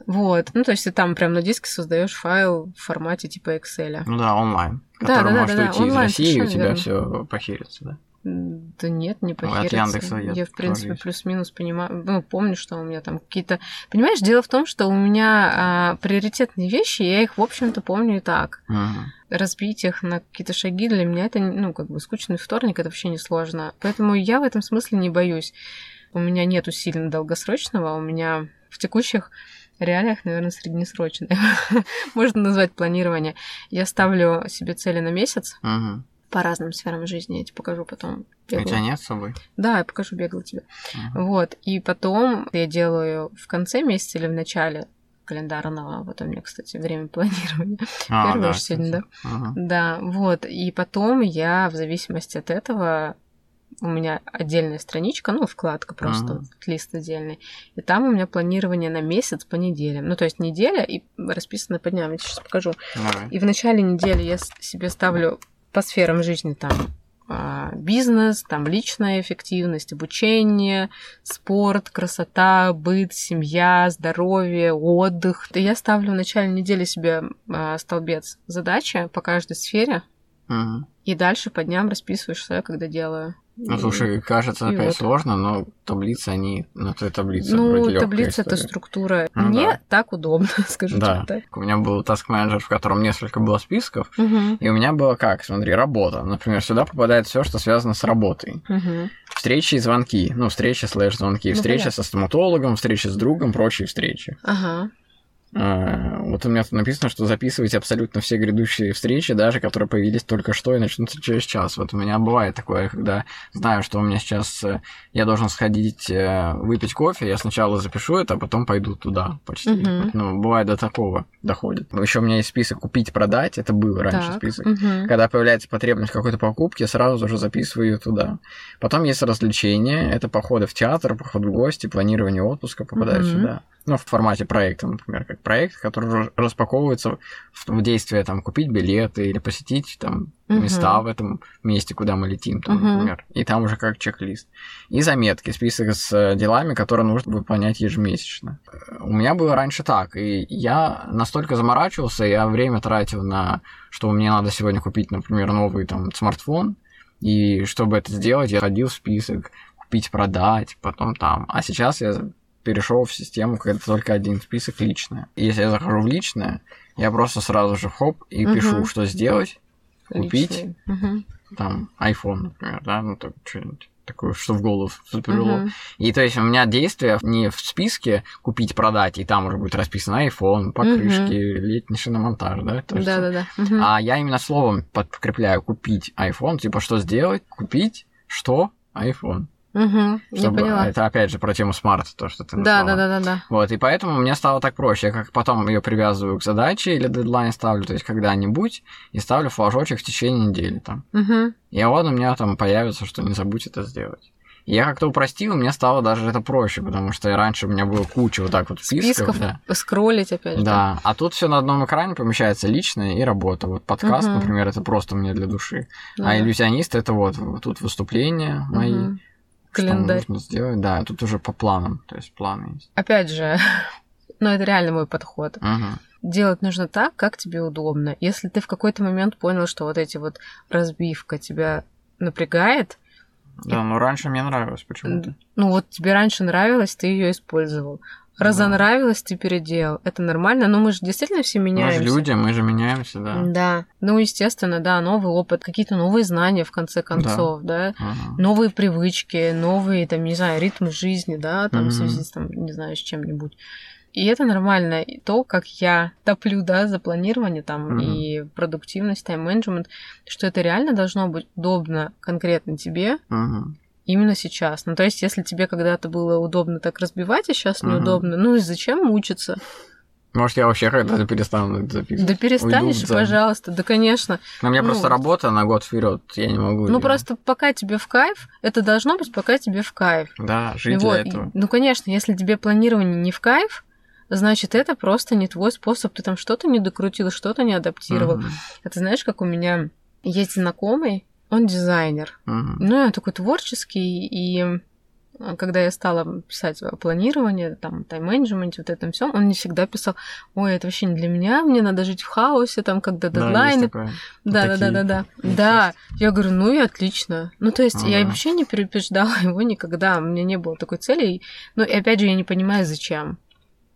Вот. Ну, то есть ты там прям на диске создаешь файл в формате типа Excel. Ну да, онлайн. Да, Который да, да, может да, да, уйти из онлайн, России, и у тебя все похерится, да? Да нет, не Ну, от похерится. Яндекса я я, в принципе, плюс-минус понимаю, ну, помню, что у меня там какие-то... Понимаешь, дело в том, что у меня а, приоритетные вещи, я их, в общем-то, помню и так. Мгм. Разбить их на какие-то шаги для меня это, ну, как бы скучный вторник, это вообще не сложно. Поэтому я в этом смысле не боюсь. У меня нету сильно долгосрочного, у меня в текущих реалиях, наверное, среднесрочное. [laughs] Можно назвать планирование. Я ставлю себе цели на месяц Мгм. По разным сферам жизни. Я тебе покажу потом. У бегло. тебя нет с собой? Да, я покажу бегло тебе. Мгм. Вот. И потом я делаю в конце месяца или в начале календарного. Вот у меня, кстати, время планирования. [laughs] А, Первое да, же сегодня, да? Мгм. Да, вот. И потом я, в зависимости от этого, у меня отдельная страничка, ну, вкладка просто, Мгм. лист отдельный. И там у меня планирование на месяц по неделям. Ну, то есть неделя и расписано по дням. Я сейчас покажу. Давай. И в начале недели я себе ставлю по сферам жизни там а, бизнес, там личная эффективность, обучение, спорт, красота, быт, семья, здоровье, отдых. Я ставлю в начале недели себе а, столбец задачи по каждой сфере, Мгм. И дальше по дням расписываешь, что я когда делаю. Ну, слушай, кажется, и опять вот. сложно, но таблицы, они на той таблице ну, таблица это структура. Ну Мне да. так удобно, [laughs] скажу Да. так. У меня был task менеджер, в котором несколько было списков, Мгм, и у меня было как, смотри, работа. Например, сюда попадает все, что связано с работой. мгм. Встречи и звонки. Ну, встречи слэш звонки. Ну, встреча понятно. со стоматологом, встреча с другом, прочие встречи. Ага. А, Вот у меня тут написано, что записывайте абсолютно все грядущие встречи, даже которые появились только что и начнутся через час. Вот у меня бывает такое, когда знаю, что у меня сейчас э, я должен сходить э, выпить кофе, я сначала запишу это, а потом пойду туда почти. Вот, Ну, бывает до такого доходит. Еще у меня есть список купить, продать, это был раньше Так. список. мгм. Когда появляется потребность какой-то покупке, сразу же записываю ее туда. Потом есть развлечения, это походы в театр, походы в гости, планирование отпуска, попадаю Мгм. сюда. Ну, в формате проекта, например, как проект, который ра- распаковывается в, в действие, там, купить билеты или посетить там Мгм. места в этом месте, куда мы летим, там, Мгм. например. И там уже как чек-лист. И заметки, список с э, делами, которые нужно выполнять ежемесячно. Э, У меня было раньше так, и я настолько заморачивался, я время тратил на, что мне надо сегодня купить, например, новый там смартфон, и чтобы это сделать, я ходил в список, купить, продать, потом там. А сейчас я перешел в систему, когда только один список личное. И если я захожу в личное, я просто сразу же хоп и Мгм. пишу, что сделать, купить. Мгм. там, iPhone, например, да, ну, так, что-нибудь такое, что в голову всплыло. Мгм. И то есть у меня действия не в списке купить, продать, и там уже будет расписано iPhone, покрышки, летний шиномонтаж, да? то есть- Да-да-да. А я именно словом подкрепляю купить iPhone, типа что сделать, купить, что iPhone. Не Чтобы- поняла. Это опять же про тему смарт, то, что ты Да, назвала. да, да, да, да. Вот, и поэтому мне стало так проще. Я как потом ее привязываю к задаче или дедлайн ставлю, то есть когда-нибудь, и ставлю флажочек в течение недели там. Мгм. И вот у меня там появится, что не забудь это сделать. И я как-то упростил, мне стало даже это проще, потому что раньше у меня было куча вот так вот списков. Списков да. скроллить опять же. Да, а тут все на одном экране помещается личное и работа. Вот подкаст, Мгм. например, это просто мне для души. Ну а да. иллюзионист это вот, вот тут выступления мои, Мгм. что Календарь. нужно сделать. Да, тут уже по планам, то есть планы есть. Опять же, [laughs] ну это реально мой подход. Мгм. Делать нужно так, как тебе удобно. Если ты в какой-то момент понял, что вот эти вот разбивка тебя напрягает, Да, но раньше мне нравилось почему-то. ну вот тебе раньше нравилось, ты ее использовал. Разонравилось, ты переделал. Это нормально, но мы же действительно все Мы же меняемся. люди, мы же меняемся, да. Да. Ну, естественно, да, новый опыт, какие-то новые знания, в конце концов, да. Мгм. Новые привычки, новые, там, не знаю, ритмы жизни, да, там, в Мгм. связи с, там, не знаю, с чем-нибудь. И это нормально. И то, как я топлю, да, за планирование там Мгм. и продуктивность, тайм-менеджмент, что это реально должно быть удобно конкретно тебе Мгм. Именно сейчас. Ну, то есть, если тебе когда-то было удобно так разбивать, а сейчас Мгм. неудобно, ну и зачем мучиться? Может, я вообще когда-то перестану записывать. Да перестанешь, Уйду, пожалуйста, да, конечно. Но у меня ну, просто работа на год вперед, я не могу. Ну, просто пока тебе в кайф, это должно быть пока тебе в кайф. Да, жить вот. для этого. Ну, конечно, если тебе планирование не в кайф, значит, это просто не твой способ. Ты там что-то не докрутил, что-то не адаптировал. Угу. Это знаешь, как у меня есть знакомый, он дизайнер. Угу. Ну, он такой творческий, и а когда я стала писать планирование, там, тайм-менеджменте, вот этом всем, он не всегда писал, ой, это вообще не для меня, мне надо жить в хаосе, там, когда дедлайны. Да, да, да, да, да, да. я говорю, ну и отлично. Ну, то есть, я вообще не переубеждала его никогда, у меня не было такой цели. Ну, и опять же, я не понимаю, зачем.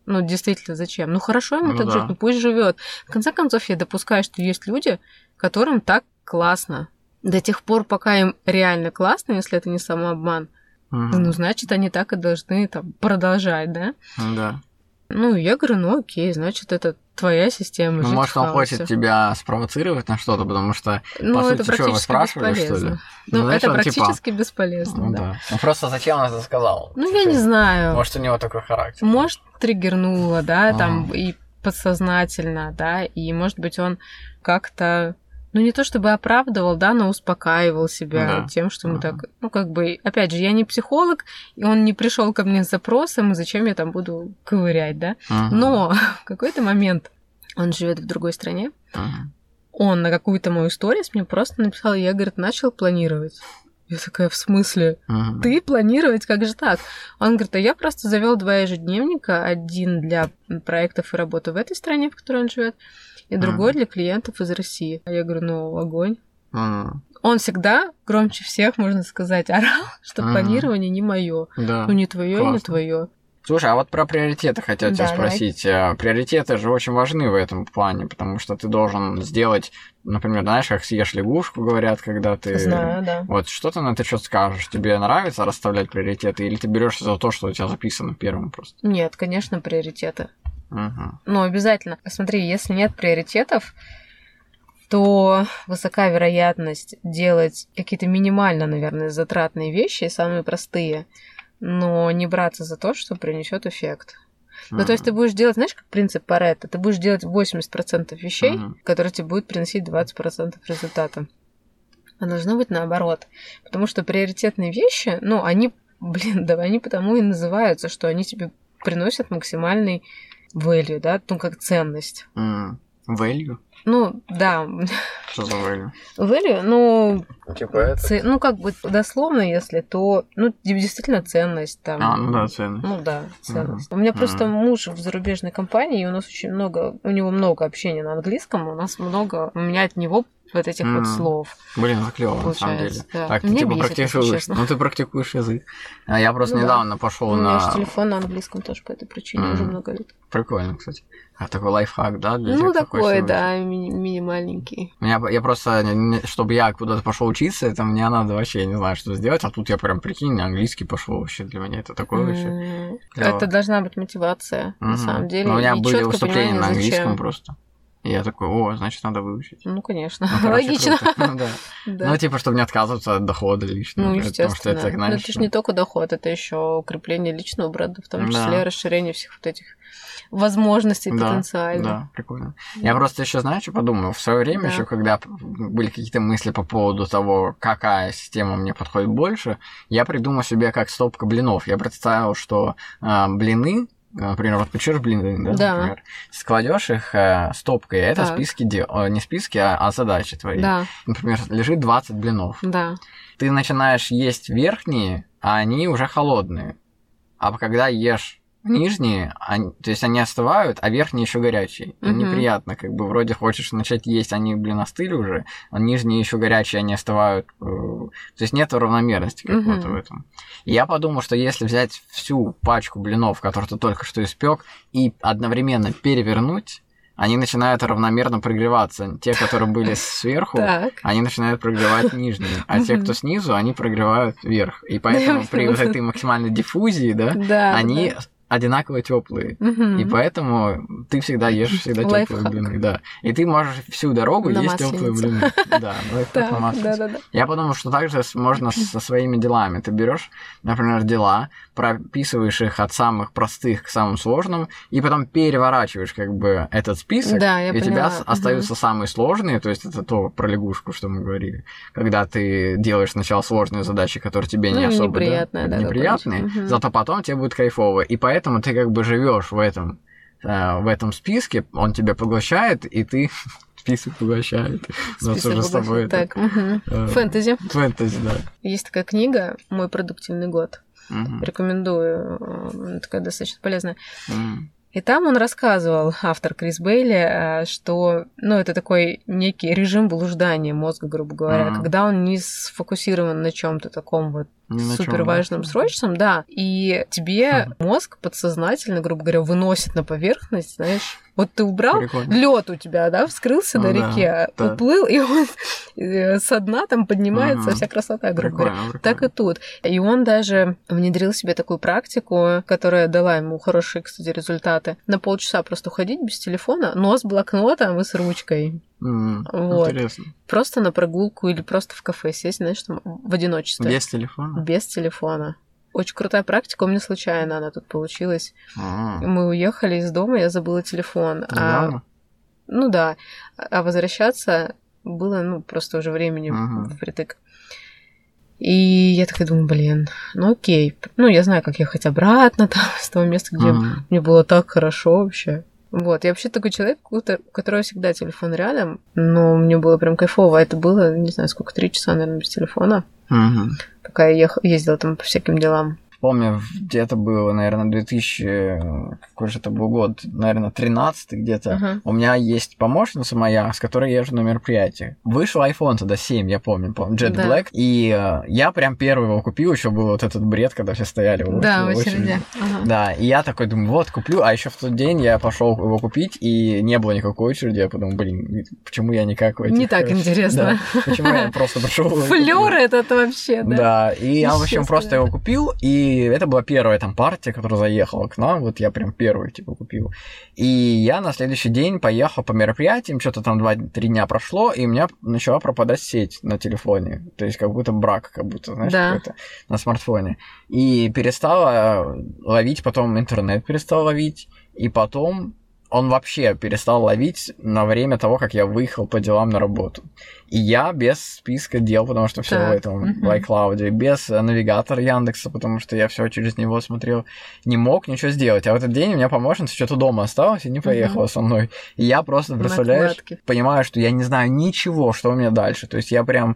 Ну, действительно, зачем? Ну, хорошо ему ну, так да. жить, ну пусть живет. В конце концов, я допускаю, что есть люди, которым так классно. До тех пор, пока им реально классно, если это не самообман, Угу. Ну, значит, они так и должны там продолжать, да? Да. Ну, я говорю, ну окей, значит, это твоя система. Ну, может, он хочет тебя спровоцировать на что-то, потому что, ну, по это сути, что, вы спрашивали, бесполезно. что ли? Ну, ну это типа практически типа... бесполезно, ну, да. да. Ну, просто зачем он это сказал? Ну, я не знаю. Может, у него такой характер. Может, триггернуло, да, там, и подсознательно, да, и, может быть, он как-то ну не то чтобы оправдывал, да, но успокаивал себя да. тем, что ему ага. так, ну как бы, опять же, я не психолог, и он не пришел ко мне с запросом, и зачем я там буду ковырять, да. Ага. Но [laughs] в какой-то момент он живет в другой стране, ага. он на какую-то мою историю мне просто написал, я, говорит, начал планировать. Я такая, в смысле? Ага. Ты планировать? Как же так? Он говорит, а я просто завел два ежедневника, один для проектов и работы в этой стране, в которой он живет, и другой для клиентов из России. А я говорю, ну, огонь. Он всегда громче всех, можно сказать, орал, [laughs] что планирование не мое. Да. Ну, не твое не твое. Слушай, а вот про приоритеты хотел тебя спросить. Давай. Э, приоритеты же очень важны в этом плане, потому что ты должен сделать, например, знаешь, как съешь лягушку, говорят, когда ты... Знаю, да. Вот что ты на это что скажешь? Тебе нравится расставлять приоритеты, или ты берешься за то, что у тебя записано первым просто? Нет, конечно, приоритеты. Угу. Ну, обязательно. Смотри, если нет приоритетов, то высока вероятность делать какие-то минимально, наверное, затратные вещи, самые простые, но не браться за то, что принесет эффект. Ну, то есть ты будешь делать, знаешь, как принцип Паретта, ты будешь делать 80% вещей, которые тебе будут приносить 20% результата. А должно быть наоборот. Потому что приоритетные вещи, ну, они, блин, [laughs] да, они потому и называются, что они тебе приносят максимальный value, да, ну, как ценность. Mm. Value? Ну, да. Что за value? Value, ну... Типа это? Ц... Ну, как бы дословно, если, то, ну, действительно ценность там. А, ну да, ценность. Ну да, ценность. Uh-huh. У меня просто uh-huh. муж в зарубежной компании, и у нас очень много, у него много общения на английском, у нас много, у меня от него вот этих mm. вот слов. Блин, это клево, на самом деле. Да. Так, ты типа практикуешь. Ну, ты практикуешь язык. А я просто ну, недавно да. пошел на. У меня телефон на английском тоже по этой причине mm. уже много лет. Прикольно, кстати. А такой лайфхак, да? Для ну, такой, да, ми- мини-маленький. Меня, я просто, чтобы я куда-то пошел учиться, это мне надо вообще, я не знаю, что сделать, а тут я прям, прикинь, английский пошел вообще для меня, это такое вообще. Это должна быть мотивация, на самом деле. Ну, у меня были выступления на английском просто. И я такой, о, значит, надо выучить. Ну, конечно, ну, короче, логично. Ну, [laughs] да. да. Ну, типа, чтобы не отказываться от дохода личного. Ну, естественно. Потому что это, знаешь, Но это же не только доход, это еще укрепление личного бренда, в том числе да. расширение всех вот этих возможностей да, потенциально. Да, прикольно. Я просто еще, знаешь, что подумал? В свое время да. еще, когда были какие-то мысли по поводу того, какая система мне подходит больше, я придумал себе как стопка блинов. Я представил, что э, блины например, вот почешь блин, да, да. например, складешь их э, стопкой, это так. списки дел, не списки, а, а задачи твои. Да. Например, лежит 20 блинов. Да. Ты начинаешь есть верхние, а они уже холодные. А когда ешь нижние, они, то есть они остывают, а верхние еще горячие. Mm-hmm. Неприятно, как бы вроде хочешь начать есть, они, блин, остыли уже, а нижние еще горячие, они остывают. Э, то есть нет равномерности какой-то mm-hmm. в этом. И я подумал, что если взять всю пачку блинов, которые ты только что испек, и одновременно перевернуть, они начинают равномерно прогреваться. Те, которые были [laughs] сверху, они начинают прогревать нижние, а те, кто снизу, они прогревают вверх. И [laughs] поэтому при вот этой максимальной диффузии, да, они одинаково теплые. И поэтому ты всегда ешь всегда теплые блины. Да. И ты можешь всю дорогу На есть теплые блины. Да, [laughs] да, да, да. Я подумал, что также можно со своими делами. Ты берешь, например, дела, прописываешь их от самых простых к самым сложным, и потом переворачиваешь как бы этот список, да, я и у тебя остаются самые сложные, то есть это то про лягушку, что мы говорили, когда ты делаешь сначала сложные задачи, которые тебе не ну, особо неприятные, да, неприятные, зато потом тебе будет кайфово, и поэтому ты как бы живешь в этом э, в этом списке, он тебя поглощает, и ты [laughs] список поглощает. Список уже с тобой так, угу. Фэнтези. Фэнтези, да. Есть такая книга «Мой продуктивный год». Угу. Рекомендую, такая достаточно полезная. Угу. И там он рассказывал, автор Крис Бейли, э, что ну, это такой некий режим блуждания мозга, грубо говоря, ага. когда он не сфокусирован на чем-то таком вот супер важном, да. срочном, да, и тебе мозг подсознательно, грубо говоря, выносит на поверхность, знаешь, вот ты убрал, лед у тебя, да, вскрылся ну, на реке, да, уплыл, и он [laughs] э, со дна там поднимается угу. вся красота, грубо говоря. Так и тут. И он даже внедрил себе такую практику, которая дала ему хорошие, кстати, результаты. На полчаса просто уходить без телефона, но с блокнотом и с ручкой. Mm, вот. Интересно. Просто на прогулку или просто в кафе сесть, знаешь, там в одиночестве. Без телефона? Без телефона. Очень крутая практика, у меня случайно она тут получилась. А-а-а. Мы уехали из дома, я забыла телефон. А, ну да. А возвращаться было, ну, просто уже времени ага. впритык. И я такая думаю, блин, ну окей. Ну, я знаю, как ехать обратно [laughs] там, с того места, где ага. мне было так хорошо вообще. Вот, я вообще такой человек, у которого всегда телефон рядом, но мне было прям кайфово. Это было, не знаю, сколько, три часа, наверное, без телефона. Угу. Пока я ехала, ездила там по всяким делам помню, где-то было, наверное, 2000, какой же это был год, наверное, 13 где-то. Uh-huh. У меня есть помощница моя, с которой я езжу на мероприятие. Вышел iPhone тогда 7, я помню, помню Jet да. Black, и э, я прям первый его купил, еще был вот этот бред, когда все стояли в Да, в очереди. Ага. Да, и я такой думаю, вот, куплю, а еще в тот день я пошел его купить, и не было никакой очереди, я подумал, блин, почему я никак в этих... Не так интересно. Да, почему я просто пришел... [laughs] Флёр этот вообще, да? Да, и я, в общем, просто его купил, и и это была первая там партия, которая заехала к нам, вот я прям первую, типа, купил. И я на следующий день поехал по мероприятиям, что-то там 2-3 дня прошло, и у меня начала пропадать сеть на телефоне, то есть как будто брак, как будто, знаешь, да. какой-то на смартфоне. И перестала ловить, потом интернет перестал ловить, и потом он вообще перестал ловить на время того, как я выехал по делам на работу. И я без списка дел, потому что все в этом в iCloud, без навигатора Яндекса, потому что я все через него смотрел, не мог ничего сделать. А в этот день у меня помощница что-то дома осталась и не поехала со мной. И я просто, представляешь, понимаю, что я не знаю ничего, что у меня дальше. То есть я прям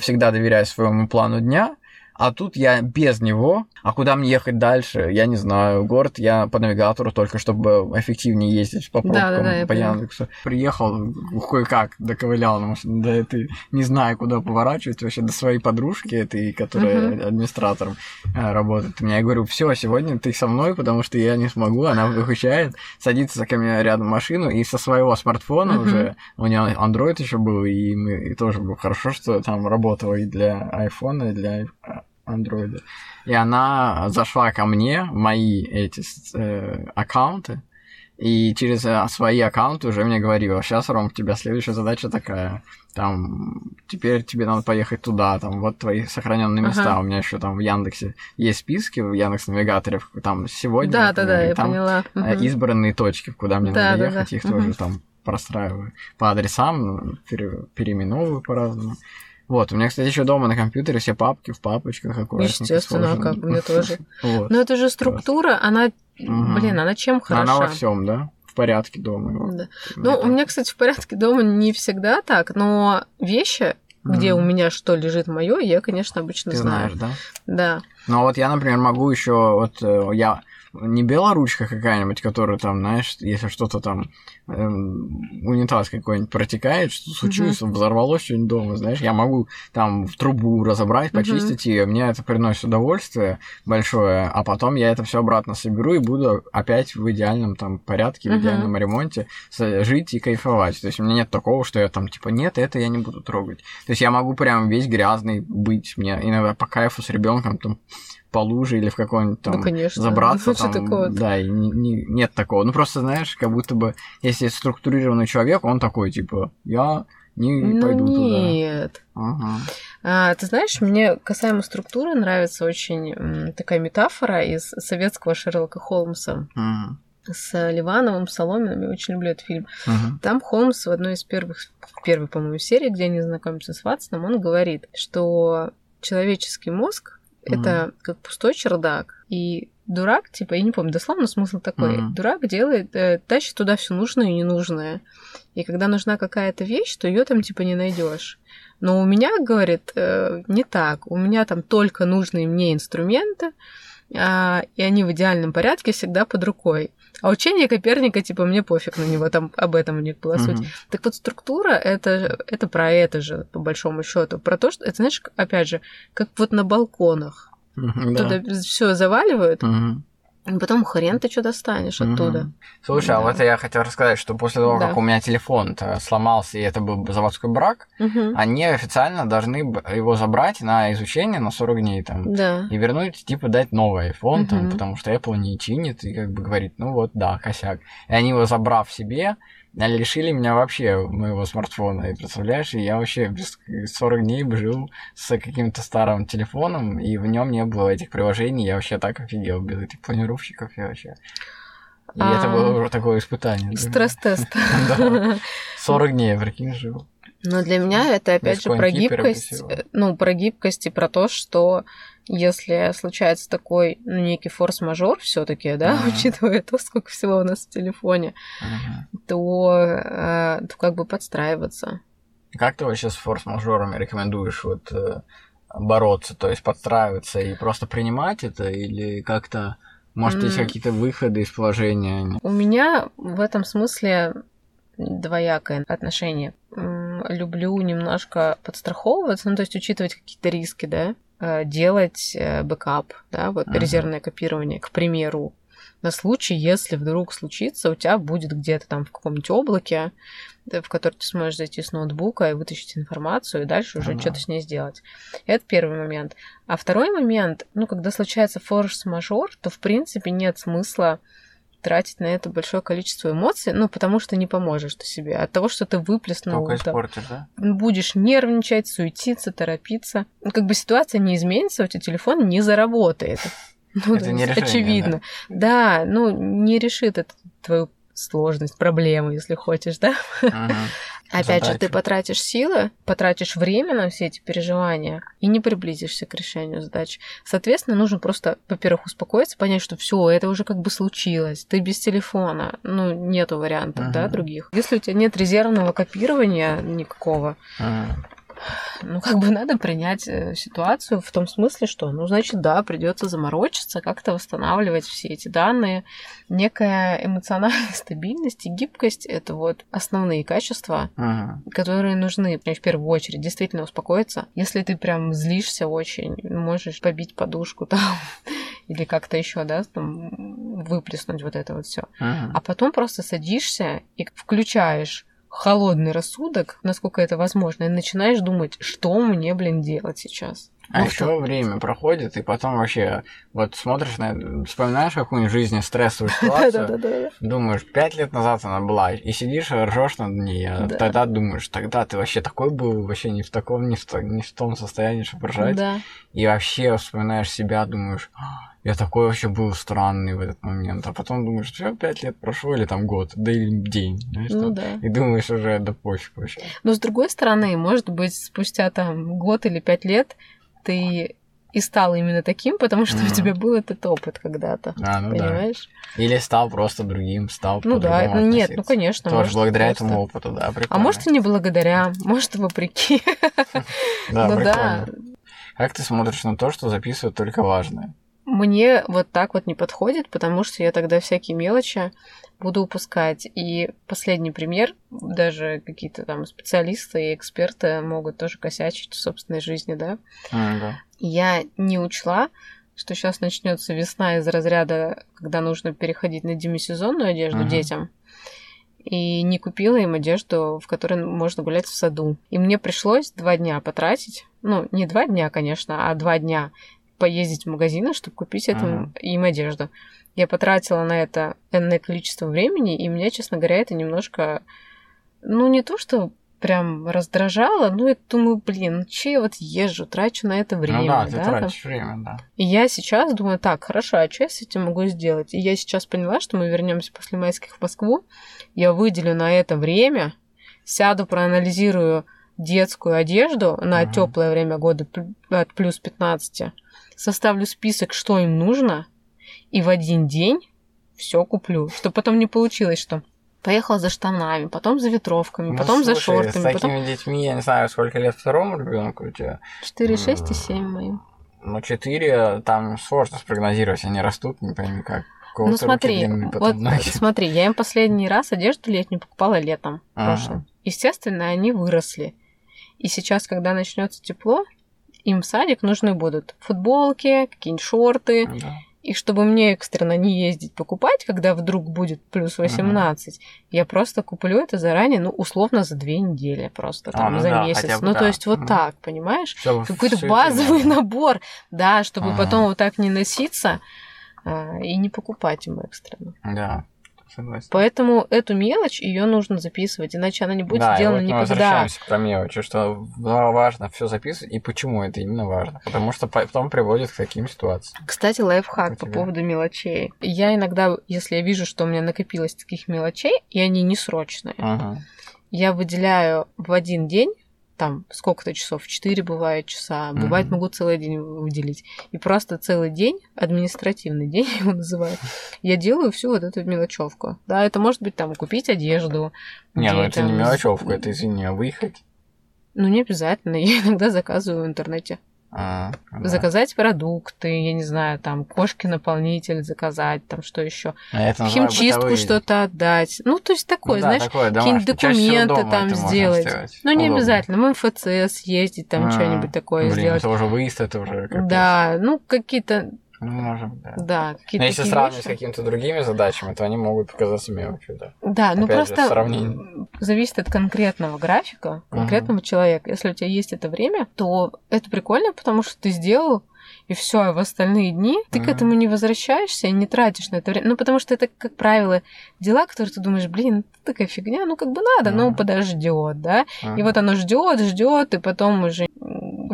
всегда доверяю своему плану дня, а тут я без него. А куда мне ехать дальше? Я не знаю. Город я по навигатору только, чтобы эффективнее ездить по пробкам, да, да, да, по Яндексу. Приехал кое-как, доковылял на машине до этой, не знаю, куда поворачивать вообще, до своей подружки этой, которая uh-huh. администратором э, работает. Мне я говорю, все, сегодня ты со мной, потому что я не смогу. Она выключает, садится ко мне рядом в машину и со своего смартфона uh-huh. уже, у нее Android еще был, и мы и тоже было хорошо, что там работало и для iPhone, и для андроида. И она зашла ко мне, мои эти э, аккаунты, и через э, свои аккаунты уже мне говорила, сейчас, Ром, у тебя следующая задача такая, там, теперь тебе надо поехать туда, там, вот твои сохраненные места. Ага. У меня еще там в Яндексе есть списки, в Яндекс Навигаторе, там сегодня, да, например, да, да, я там поняла. Угу. избранные точки, куда мне да, надо да, ехать, да. их угу. тоже там простраиваю по адресам, переименовываю по-разному. Вот, у меня, кстати, еще дома на компьютере все папки в папочках аккуратненько Естественно, а как у меня [laughs] тоже. вот. Но это же структура, она, блин, она чем хороша? Она во всем, да? В порядке дома. Да. Ну, у меня, кстати, в порядке дома не всегда так, но вещи, где у меня что лежит мое, я, конечно, обычно Ты знаю. знаешь, да? Да. Ну вот я, например, могу еще вот э, я не белоручка какая-нибудь, которая там, знаешь, если что-то там эм, унитаз какой-нибудь протекает, что случилось, uh-huh. взорвалось что-нибудь дома, знаешь, я могу там в трубу разобрать, почистить uh-huh. ее, мне это приносит удовольствие большое, а потом я это все обратно соберу и буду опять в идеальном там порядке, в uh-huh. идеальном ремонте жить и кайфовать. То есть у меня нет такого, что я там типа нет, это я не буду трогать. То есть я могу прям весь грязный быть, мне иногда по кайфу с ребенком там по луже или в какой-нибудь там ну, конечно. забраться. Ну, там, такого да, и не, не, нет такого. Ну просто знаешь, как будто бы если структурированный человек, он такой типа я не ну, пойду нет. туда. Нет. Ага. А, ты знаешь, мне касаемо структуры нравится очень м, такая метафора из советского Шерлока Холмса. Ага. С Ливановым, Соломиным, я очень люблю этот фильм. Ага. Там Холмс в одной из первых, первой, по-моему, серии, где они знакомятся с Ватсоном, он говорит, что человеческий мозг Мгм. это как пустой чердак, и дурак, типа, я не помню, дословно смысл такой, Мгм. дурак делает, э, тащит туда все нужное и ненужное. И когда нужна какая-то вещь, то ее там типа не найдешь. Но у меня, говорит, э, не так. У меня там только нужные мне инструменты, а, и они в идеальном порядке всегда под рукой. А учение Коперника, типа, мне пофиг на него, там об этом у них была суть. Мгм. Так вот, структура это, это про это же, по большому счету. Про то, что это, знаешь, опять же, как вот на балконах. Да. Туда все заваливают, и потом хрен ты что достанешь оттуда. Слушай, а Да. вот я хотел рассказать, что после того, Да. как у меня телефон сломался, и это был заводской брак, Мгм. они официально должны его забрать на изучение на 40 дней там. Да. И вернуть, типа, дать новый iPhone, там, Мгм. потому что Apple не чинит, и как бы говорит, ну вот, да, косяк. И они его забрав себе, лишили меня вообще моего смартфона. И представляешь, я вообще без 40 дней жил с каким-то старым телефоном, и в нем не было этих приложений. Я вообще так офигел без этих планировщиков я вообще. И это А. было уже такое испытание. Стресс-тест. [laughs] Да. [laughs] 40 дней, прикинь, жил. Но для меня это опять же про гибкость, э, ну, про гибкость и про то, что если случается такой, ну, некий форс-мажор все таки да, Ага. учитывая то, сколько всего у нас в телефоне, Мгм. то, э, то как бы подстраиваться. Как ты вообще с форс-мажорами рекомендуешь вот э, бороться, то есть подстраиваться и просто принимать это, или как-то, может, есть М. какие-то выходы из положения? У меня в этом смысле двоякое отношение. Люблю немножко подстраховываться, ну, то есть учитывать какие-то риски, да, делать э, бэкап, да, вот Ага. резервное копирование, к примеру, на случай, если вдруг случится, у тебя будет где-то там в каком-нибудь облаке, в который ты сможешь зайти с ноутбука и вытащить информацию, и дальше уже Ага. что-то с ней сделать. Это первый момент. А второй момент, ну, когда случается форс-мажор, то, в принципе, нет смысла тратить на это большое количество эмоций, ну, потому что не поможешь ты себе. От того, что ты выплеснул, Только там, испортишь, да? будешь нервничать, суетиться, торопиться. Ну, как бы ситуация не изменится, у тебя телефон не заработает. [laughs] Ну, Это то не решение, очевидно. Да? ну, не решит это твою сложность, проблему, если хочешь, да? Мгм. [laughs] Опять же, ты потратишь силы, потратишь время на все эти переживания и не приблизишься к решению задач. Соответственно, нужно просто, во-первых, успокоиться, понять, что все, это уже как бы случилось. Ты без телефона, ну, нету вариантов, да, Мгм. других. Если у тебя нет резервного копирования никакого, Мгм. Ну, как бы надо принять э, ситуацию в том смысле, что, ну, значит, да, придется заморочиться, как-то восстанавливать все эти данные. Некая эмоциональная [laughs] стабильность и гибкость — это вот основные качества, Мгм. которые нужны в первую очередь действительно успокоиться. Если ты прям злишься очень, можешь побить подушку [laughs] там или как-то еще, да, там выплеснуть вот это вот все. Мгм. А потом просто садишься и включаешь холодный рассудок, насколько это возможно, и начинаешь думать, что мне, блин, делать сейчас. А Ну, еще что? время проходит, и потом вообще вот смотришь на вспоминаешь какую-нибудь в жизни стрессовую [laughs] ситуацию, думаешь, пять лет назад она была, и сидишь, ржешь над ней, а Да. тогда думаешь, тогда ты вообще такой был, вообще не в таком, не в, не в том состоянии, чтобы ржать. И вообще вспоминаешь себя, думаешь, «А, я такой вообще был странный в этот момент. А потом думаешь, все, пять лет прошло, или там год, да или день, знаешь, Ну там. да. И думаешь уже, да пофиг вообще. Но с другой стороны, может быть, спустя там год или пять лет ты и стал именно таким, потому что у Мгм. тебя был этот опыт когда-то. А, ну да. Понимаешь? Или стал просто другим, стал Ну да, ну нет, ну конечно. Тоже может, благодаря просто. этому опыту, да, прикольно. А может и не благодаря, может и вопреки. [laughs] да, ну прикольно. да, Как ты смотришь на то, что записывают только важное? Мне вот так вот не подходит, потому что я тогда всякие мелочи буду упускать. И последний пример, даже какие-то там специалисты и эксперты могут тоже косячить в собственной жизни, да. М, да. Я не учла, что сейчас начнется весна из разряда, когда нужно переходить на демисезонную одежду Мгм. детям. И не купила им одежду, в которой можно гулять в саду. И мне пришлось два дня потратить. Ну, не два дня, конечно, а два дня поездить в магазины, чтобы купить этим, uh-huh. им одежду. Я потратила на это энное количество времени, и меня, честно говоря, это немножко, ну, не то, что прям раздражало, но я думаю, блин, ну че я вот езжу, трачу на это время. Ну да, ты да, тратишь там? время, да. И я сейчас думаю, так, хорошо, а что я с этим могу сделать? И я сейчас поняла, что мы вернемся после майских в Москву, я выделю на это время, сяду, проанализирую детскую одежду на uh-huh. теплое время года от плюс 15, составлю список, что им нужно, и в один день все куплю. Чтобы потом не получилось, что поехала за штанами, потом за ветровками, ну, потом слушай, за шортами. С такими потом... детьми, я не знаю, сколько лет второму ребенку у тебя. 4, 6 и 7 моим. Ну, 4 там сложно спрогнозировать, они растут, не пойми как. Ну смотри, вот [laughs] смотри, я им последний раз одежду летнюю покупала летом ага. прошлым. Естественно, они выросли. И сейчас, когда начнется тепло, им в садик нужны будут футболки, какие-нибудь шорты, да. И чтобы мне экстренно не ездить покупать, когда вдруг будет плюс 18, uh-huh. я просто куплю это заранее, ну, условно, за две недели просто, там, а, ну за да, месяц. Ну, да. то есть вот uh-huh. так, понимаешь? Какой-то базовый набор, да, чтобы uh-huh. потом вот так не носиться а, и не покупать ему экстренно. Да согласен. Поэтому эту мелочь ее нужно записывать, иначе она не будет да, сделана и вот никогда. Мы возвращаемся к мелочи, что важно все записывать, и почему это именно важно. Потому что потом приводит к таким ситуациям. Кстати, лайфхак по поводу мелочей. Я иногда, если я вижу, что у меня накопилось таких мелочей, и они не срочные, ага. я выделяю в один день там сколько-то часов, 4 бывает часа, mm-hmm. бывает могу целый день выделить. И просто целый день, административный [laughs] день его называют, я делаю всю вот эту мелочевку. Да, это может быть там купить одежду. Не, ну это не мелочевка, это, извини, а выехать. Ну, не обязательно. [laughs] Я иногда заказываю в интернете. А, да. Заказать продукты, я не знаю, там, кошки наполнитель заказать, там, что еще. А Химчистку что-то отдать. Ну, то есть такое, ну, да, знаешь, какие-нибудь документы там сделать. Ну, не Удобно. обязательно. В МФЦ съездить, там, а, что-нибудь такое блин, сделать. Это уже выезд, это уже Да, ну, какие-то ну, может, да. Да, какие-то Но если сравнивать вещи. с какими-то другими задачами, то они могут показаться мелочью, да. Да, ну просто же, зависит от конкретного графика, конкретного uh-huh. человека. Если у тебя есть это время, то это прикольно, потому что ты сделал и все, а в остальные дни ты mm-hmm. к этому не возвращаешься и не тратишь на это время. Ну, потому что это, как правило, дела, которые ты думаешь, блин, такая фигня, ну как бы надо, mm-hmm. но подождет, да. Mm-hmm. И вот оно ждет, ждет, и потом уже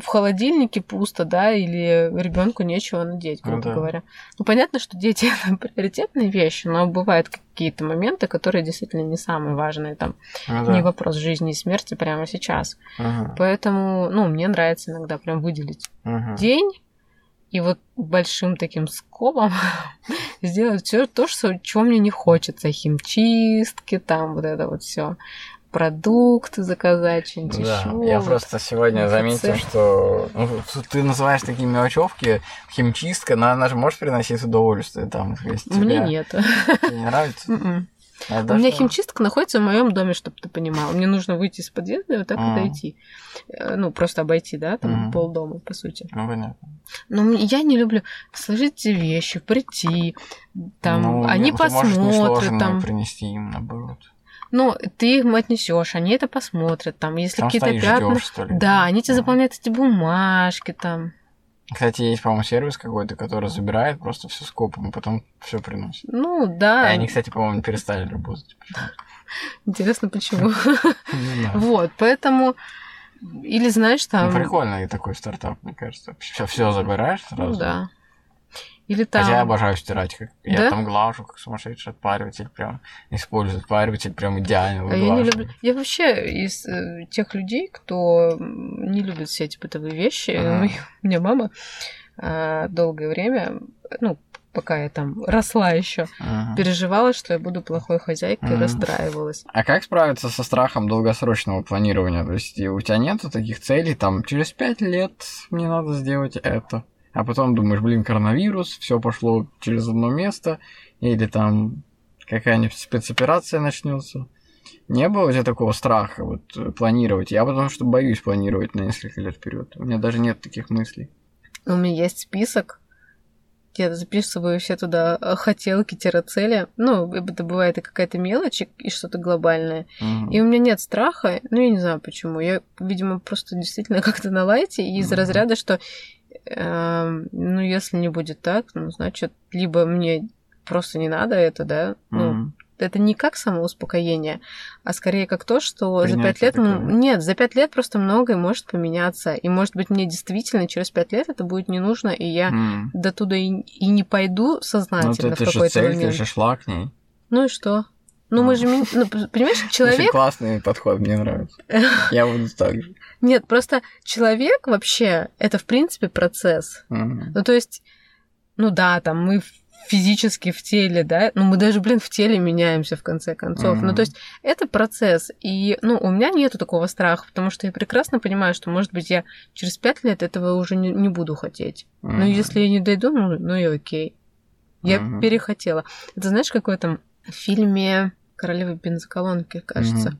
в холодильнике пусто, да, или ребенку нечего надеть, грубо ну, да. говоря. Ну, понятно, что дети [laughs] это приоритетные вещи, но бывают какие-то моменты, которые действительно не самые важные, там, ну, да. не вопрос жизни и смерти прямо сейчас. Угу. Поэтому, ну, мне нравится иногда прям выделить угу. день, и вот большим таким скобом [laughs] сделать все то, что, чего мне не хочется. Химчистки, там вот это вот все продукты заказать, что-нибудь да. еще. Я просто сегодня заметил, что ну, ты называешь такие мелочевки, химчистка, но она же может приносить удовольствие там. Если Мне тебя... нет. Тебе не нравится? М-м. А У меня химчистка находится в моем доме, чтобы ты понимал. Мне нужно выйти из подъезда и вот так mm. подойти. Э, ну, просто обойти, да, там mm. полдома, по сути. Ну, понятно. Но я не люблю сложить вещи, прийти, там, ну, они посмотрят. там принести им, наоборот. Ну, ты им отнесешь, они это посмотрят, там, если какие-то пятна. Ждёшь, что ли? Да, они тебе заполняют эти бумажки там. Кстати, есть, по-моему, сервис какой-то, который забирает просто все скопом, и потом все приносит. Ну, да. И они, кстати, по-моему, перестали работать. [laughs] Интересно, почему. [laughs] Вот, поэтому... Или знаешь, там... Ну, прикольный такой стартап, мне кажется. Все, все забираешь сразу. Ну, да. Или там... Хотя я обожаю стирать. Как... Да? Я там глажу, как сумасшедший отпариватель. Прям использую отпариватель прям идеально. А я не люблю... Я вообще из э, тех людей, кто не любит все эти бытовые вещи. Uh-huh. [laughs] У меня мама э, долгое время, ну, пока я там росла еще, uh-huh. переживала, что я буду плохой хозяйкой, uh-huh. расстраивалась. А как справиться со страхом долгосрочного планирования? То есть у тебя нету таких целей, там, через пять лет мне надо сделать это а потом думаешь, блин, коронавирус, все пошло через одно место, или там какая-нибудь спецоперация начнется. Не было у тебя такого страха вот планировать? Я потому что боюсь планировать на несколько лет вперед. У меня даже нет таких мыслей. У меня есть список. Я записываю все туда э, хотелки-цели. Ну, это бывает и какая-то мелочь, и что-то глобальное. Угу. И у меня нет страха. Ну, я не знаю почему. Я, видимо, просто действительно [laughs] как-то на лайте. И из угу. разряда, что э, ну, если не будет так, ну, значит, либо мне просто не надо это, да, ну, mm-hmm это не как самоуспокоение, а скорее как то, что Принятие за пять лет... Такое. Нет, за пять лет просто многое может поменяться. И, может быть, мне действительно через пять лет это будет не нужно, и я mm. до туда и, и не пойду сознательно ну, в какой-то цель, момент. Ты же шла к ней. Ну и что? Ну, мы же... Ну, понимаешь, человек... Очень классный подход, мне нравится. Я буду так же. Нет, просто человек вообще, это, в принципе, процесс. Ну, то есть, ну да, там мы физически в теле, да, ну мы даже, блин, в теле меняемся в конце концов. Mm-hmm. Ну то есть это процесс, и, ну, у меня нету такого страха, потому что я прекрасно понимаю, что, может быть, я через пять лет этого уже не, не буду хотеть. Mm-hmm. Но если я не дойду, ну, ну и окей. Я mm-hmm. перехотела. Это знаешь, какой там в фильме «Королева бензоколонки», кажется. Mm-hmm.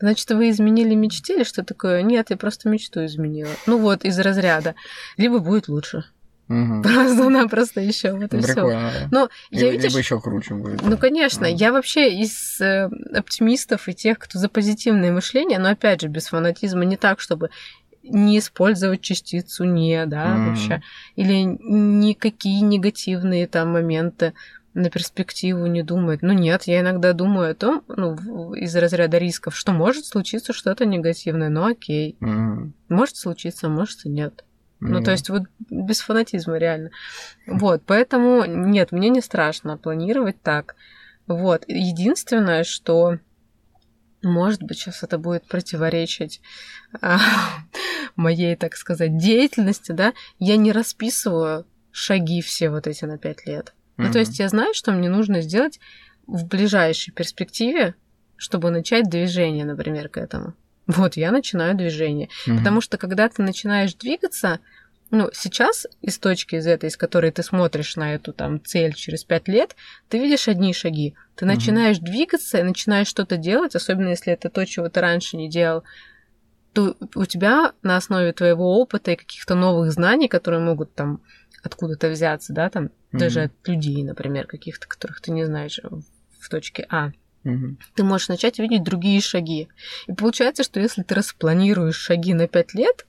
Значит, вы изменили мечте или что такое? Нет, я просто мечту изменила. Ну вот, из разряда. Либо будет лучше. Угу. Просто-напросто еще вот и все. Но я видишь, либо еще круче будет. Ну, конечно, mm. я вообще из э, оптимистов и тех, кто за позитивное мышление, но опять же, без фанатизма, не так, чтобы не использовать частицу не, да, mm. вообще, или никакие негативные там моменты на перспективу не думать. Ну нет, я иногда думаю о том, ну, из разряда рисков, что может случиться что-то негативное, ну окей. Mm. Может случиться, может и нет. Ну, то есть вот без фанатизма реально. Вот, поэтому нет, мне не страшно планировать так. Вот, единственное, что может быть, сейчас это будет противоречить а, моей, так сказать, деятельности, да, я не расписываю шаги все вот эти на пять лет. Mm-hmm. Ну, то есть я знаю, что мне нужно сделать в ближайшей перспективе, чтобы начать движение, например, к этому. Вот, я начинаю движение. Угу. Потому что когда ты начинаешь двигаться, ну, сейчас из точки из этой, из которой ты смотришь на эту там цель через пять лет, ты видишь одни шаги. Ты начинаешь двигаться и начинаешь что-то делать, особенно если это то, чего ты раньше не делал, то у тебя на основе твоего опыта и каких-то новых знаний, которые могут там откуда-то взяться, да, там, угу. даже от людей, например, каких-то, которых ты не знаешь в точке А, Угу. Ты можешь начать видеть другие шаги. И получается, что если ты распланируешь шаги на 5 лет,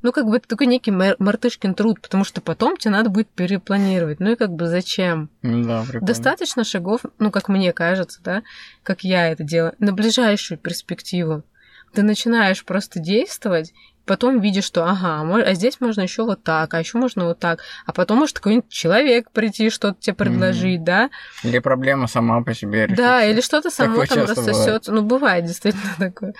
ну, как бы это такой некий мартышкин труд, потому что потом тебе надо будет перепланировать. Ну и как бы зачем? Да, прикольно. Достаточно шагов, ну, как мне кажется, да, как я это делаю, на ближайшую перспективу. Ты начинаешь просто действовать, потом видишь, что ага, а здесь можно еще вот так, а еще можно вот так, а потом может какой-нибудь человек прийти что-то тебе предложить, mm. да? Или проблема сама по себе решится. Да, или что-то само там рассосется. Ну, бывает действительно [laughs] такое.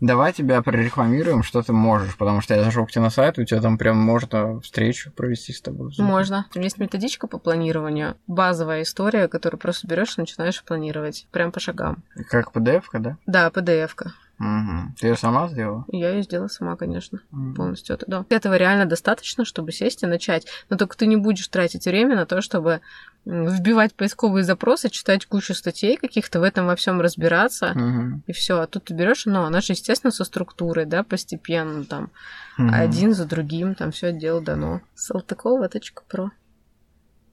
Давай тебя прорекламируем, что ты можешь, потому что я зашел к тебе на сайт, у тебя там прям можно встречу провести с тобой. Можно. Есть методичка по планированию, базовая история, которую просто берешь и начинаешь планировать, прям по шагам. Как PDF-ка, да? Да, PDF-ка. Угу. Ты ее сама сделала? Я ее сделала сама, конечно, угу. полностью. Это, да. Этого реально достаточно, чтобы сесть и начать. Но только ты не будешь тратить время на то, чтобы вбивать поисковые запросы, читать кучу статей каких-то, в этом во всем разбираться, угу. и все. А тут ты берешь, ну, она же, естественно, со структурой, да, постепенно, там, угу. один за другим, там все дело дано. Салтыкова.про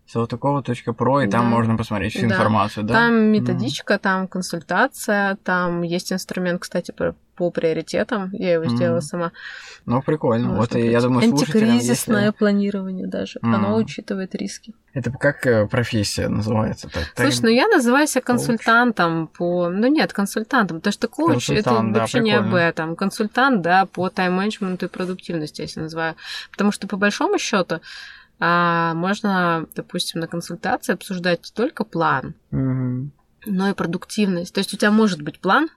Салтыкова.про, и там да. можно посмотреть всю да. информацию, да? Там методичка, mm. там консультация, там есть инструмент, кстати, по, по приоритетам. Я его mm. сделала сама. Ну, прикольно. Может вот, и я думаю, Антикризисное если... планирование даже. Mm. Оно учитывает риски. Это как э, профессия называется? Так, Слушай, ну я называю себя консультантом по... Ну нет, консультантом, потому что коуч это да, вообще прикольно. не об этом. Консультант, да, по тайм-менеджменту и продуктивности, я себя называю. Потому что по большому счету а можно, допустим, на консультации обсуждать не только план, угу. но и продуктивность. То есть у тебя может быть план,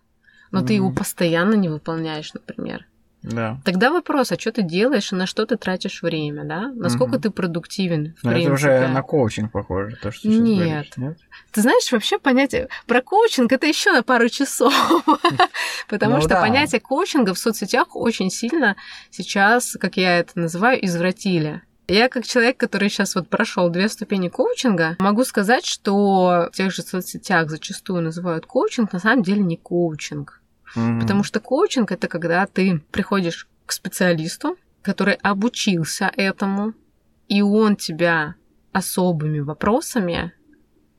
но угу. ты его постоянно не выполняешь, например. Да. Тогда вопрос, а что ты делаешь и на что ты тратишь время, да? Насколько угу. ты продуктивен, в Но принципе. это уже на коучинг похоже, то, что ты нет. Говоришь, нет? Ты знаешь, вообще понятие про коучинг это еще на пару часов. [laughs] Потому ну что понятие коучинга в соцсетях очень сильно сейчас, как я это называю, извратили. Я как человек, который сейчас вот прошел две ступени коучинга, могу сказать, что в тех же соцсетях зачастую называют коучинг, на самом деле не коучинг. Mm-hmm. Потому что коучинг это когда ты приходишь к специалисту, который обучился этому, и он тебя особыми вопросами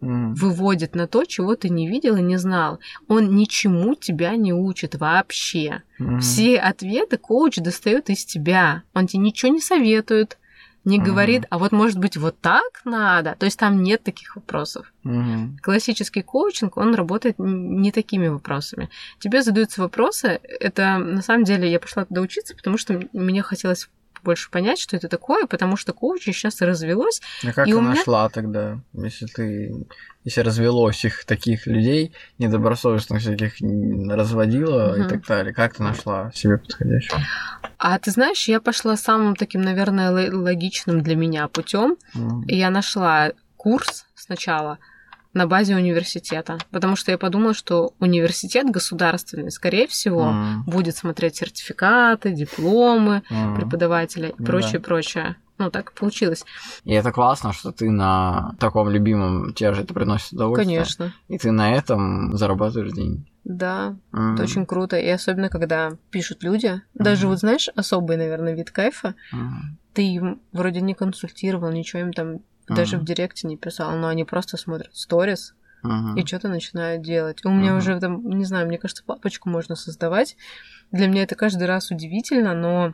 mm. выводит на то, чего ты не видел и не знал. Он ничему тебя не учит вообще. Mm. Все ответы коуч достает из тебя. Он тебе ничего не советует, не говорит, а вот может быть вот так надо. То есть там нет таких вопросов. Мгм. Классический коучинг, он работает не такими вопросами. Тебе задаются вопросы. Это на самом деле я пошла туда учиться, потому что мне хотелось больше понять, что это такое, потому что коучинг сейчас развелось. А как И ты меня- нашла тогда, если ты, если развелось их таких людей, недобросовестных всяких разводила и Мгм. так далее, как ты нашла себе подходящего? А ты знаешь, я пошла самым таким, наверное, ло- логичным для меня путем. И я нашла курс сначала на базе университета, потому что я подумала, что университет государственный, скорее всего, М. будет смотреть сертификаты, дипломы М. преподавателя и Ну прочее, прочее. Ну, так и получилось. И это классно, что ты на таком любимом тебе же это приносит удовольствие. Конечно. И ты на этом зарабатываешь деньги. Да, М. это очень круто. И особенно, когда пишут люди. Даже Мгм. вот, знаешь, особый, наверное, вид кайфа. М. Ты им вроде не консультировал, ничего им там даже Мгм. в директе не писал, но они просто смотрят сторис Мгм. и что-то начинают делать. У меня Мгм. уже там, не знаю, мне кажется, папочку можно создавать. Для меня это каждый раз удивительно, но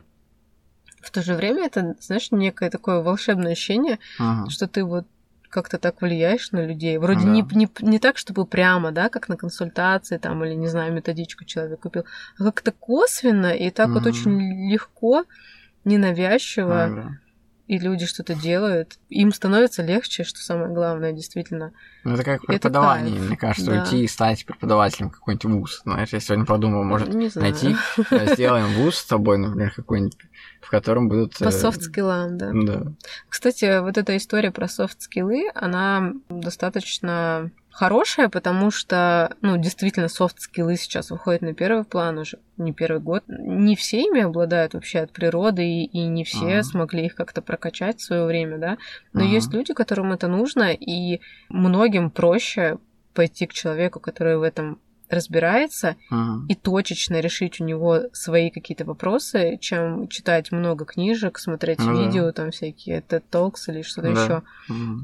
в то же время это, знаешь, некое такое волшебное ощущение, Мгм. что ты вот как-то так влияешь на людей. Вроде Да. не, не, не так, чтобы прямо, да, как на консультации там, или, не знаю, методичку человек купил, а как-то косвенно и так вот Мгм. очень легко, ненавязчиво, Ага. И люди что-то делают. Им становится легче, что самое главное, действительно. Ну, это как Это преподавание, кайф, мне кажется, да. уйти и стать преподавателем какой-нибудь вуз. Знаешь, я сегодня подумал, может, не знаю. найти, э, сделаем вуз с тобой, например, какой-нибудь, в котором будут... По э, софт-скиллам, да. Да. Кстати, вот эта история про софт-скиллы, она достаточно хорошая, потому что, ну, действительно, софт-скиллы сейчас выходят на первый план уже не первый год. Не все ими обладают вообще от природы, и, и не все Ага. смогли их как-то прокачать в свое время, да. Но Ага. есть люди, которым это нужно, и многим проще пойти к человеку, который в этом разбирается, Мгм. и точечно решить у него свои какие-то вопросы, чем читать много книжек, смотреть Ну да. видео, там всякие TED Talks или что-то Да. еще.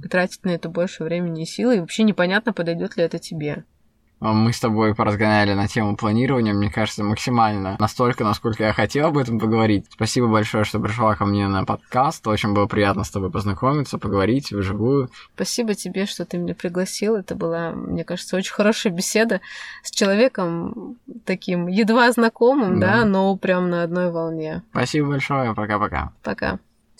И тратить на это больше времени и силы, и вообще непонятно, подойдет ли это тебе. Мы с тобой поразгоняли на тему планирования, мне кажется, максимально. Настолько, насколько я хотел об этом поговорить. Спасибо большое, что пришла ко мне на подкаст. Очень было приятно с тобой познакомиться, поговорить вживую. Спасибо тебе, что ты меня пригласил. Это была, мне кажется, очень хорошая беседа с человеком таким едва знакомым, Да. да, но прям на одной волне. Спасибо большое, пока-пока. Пока.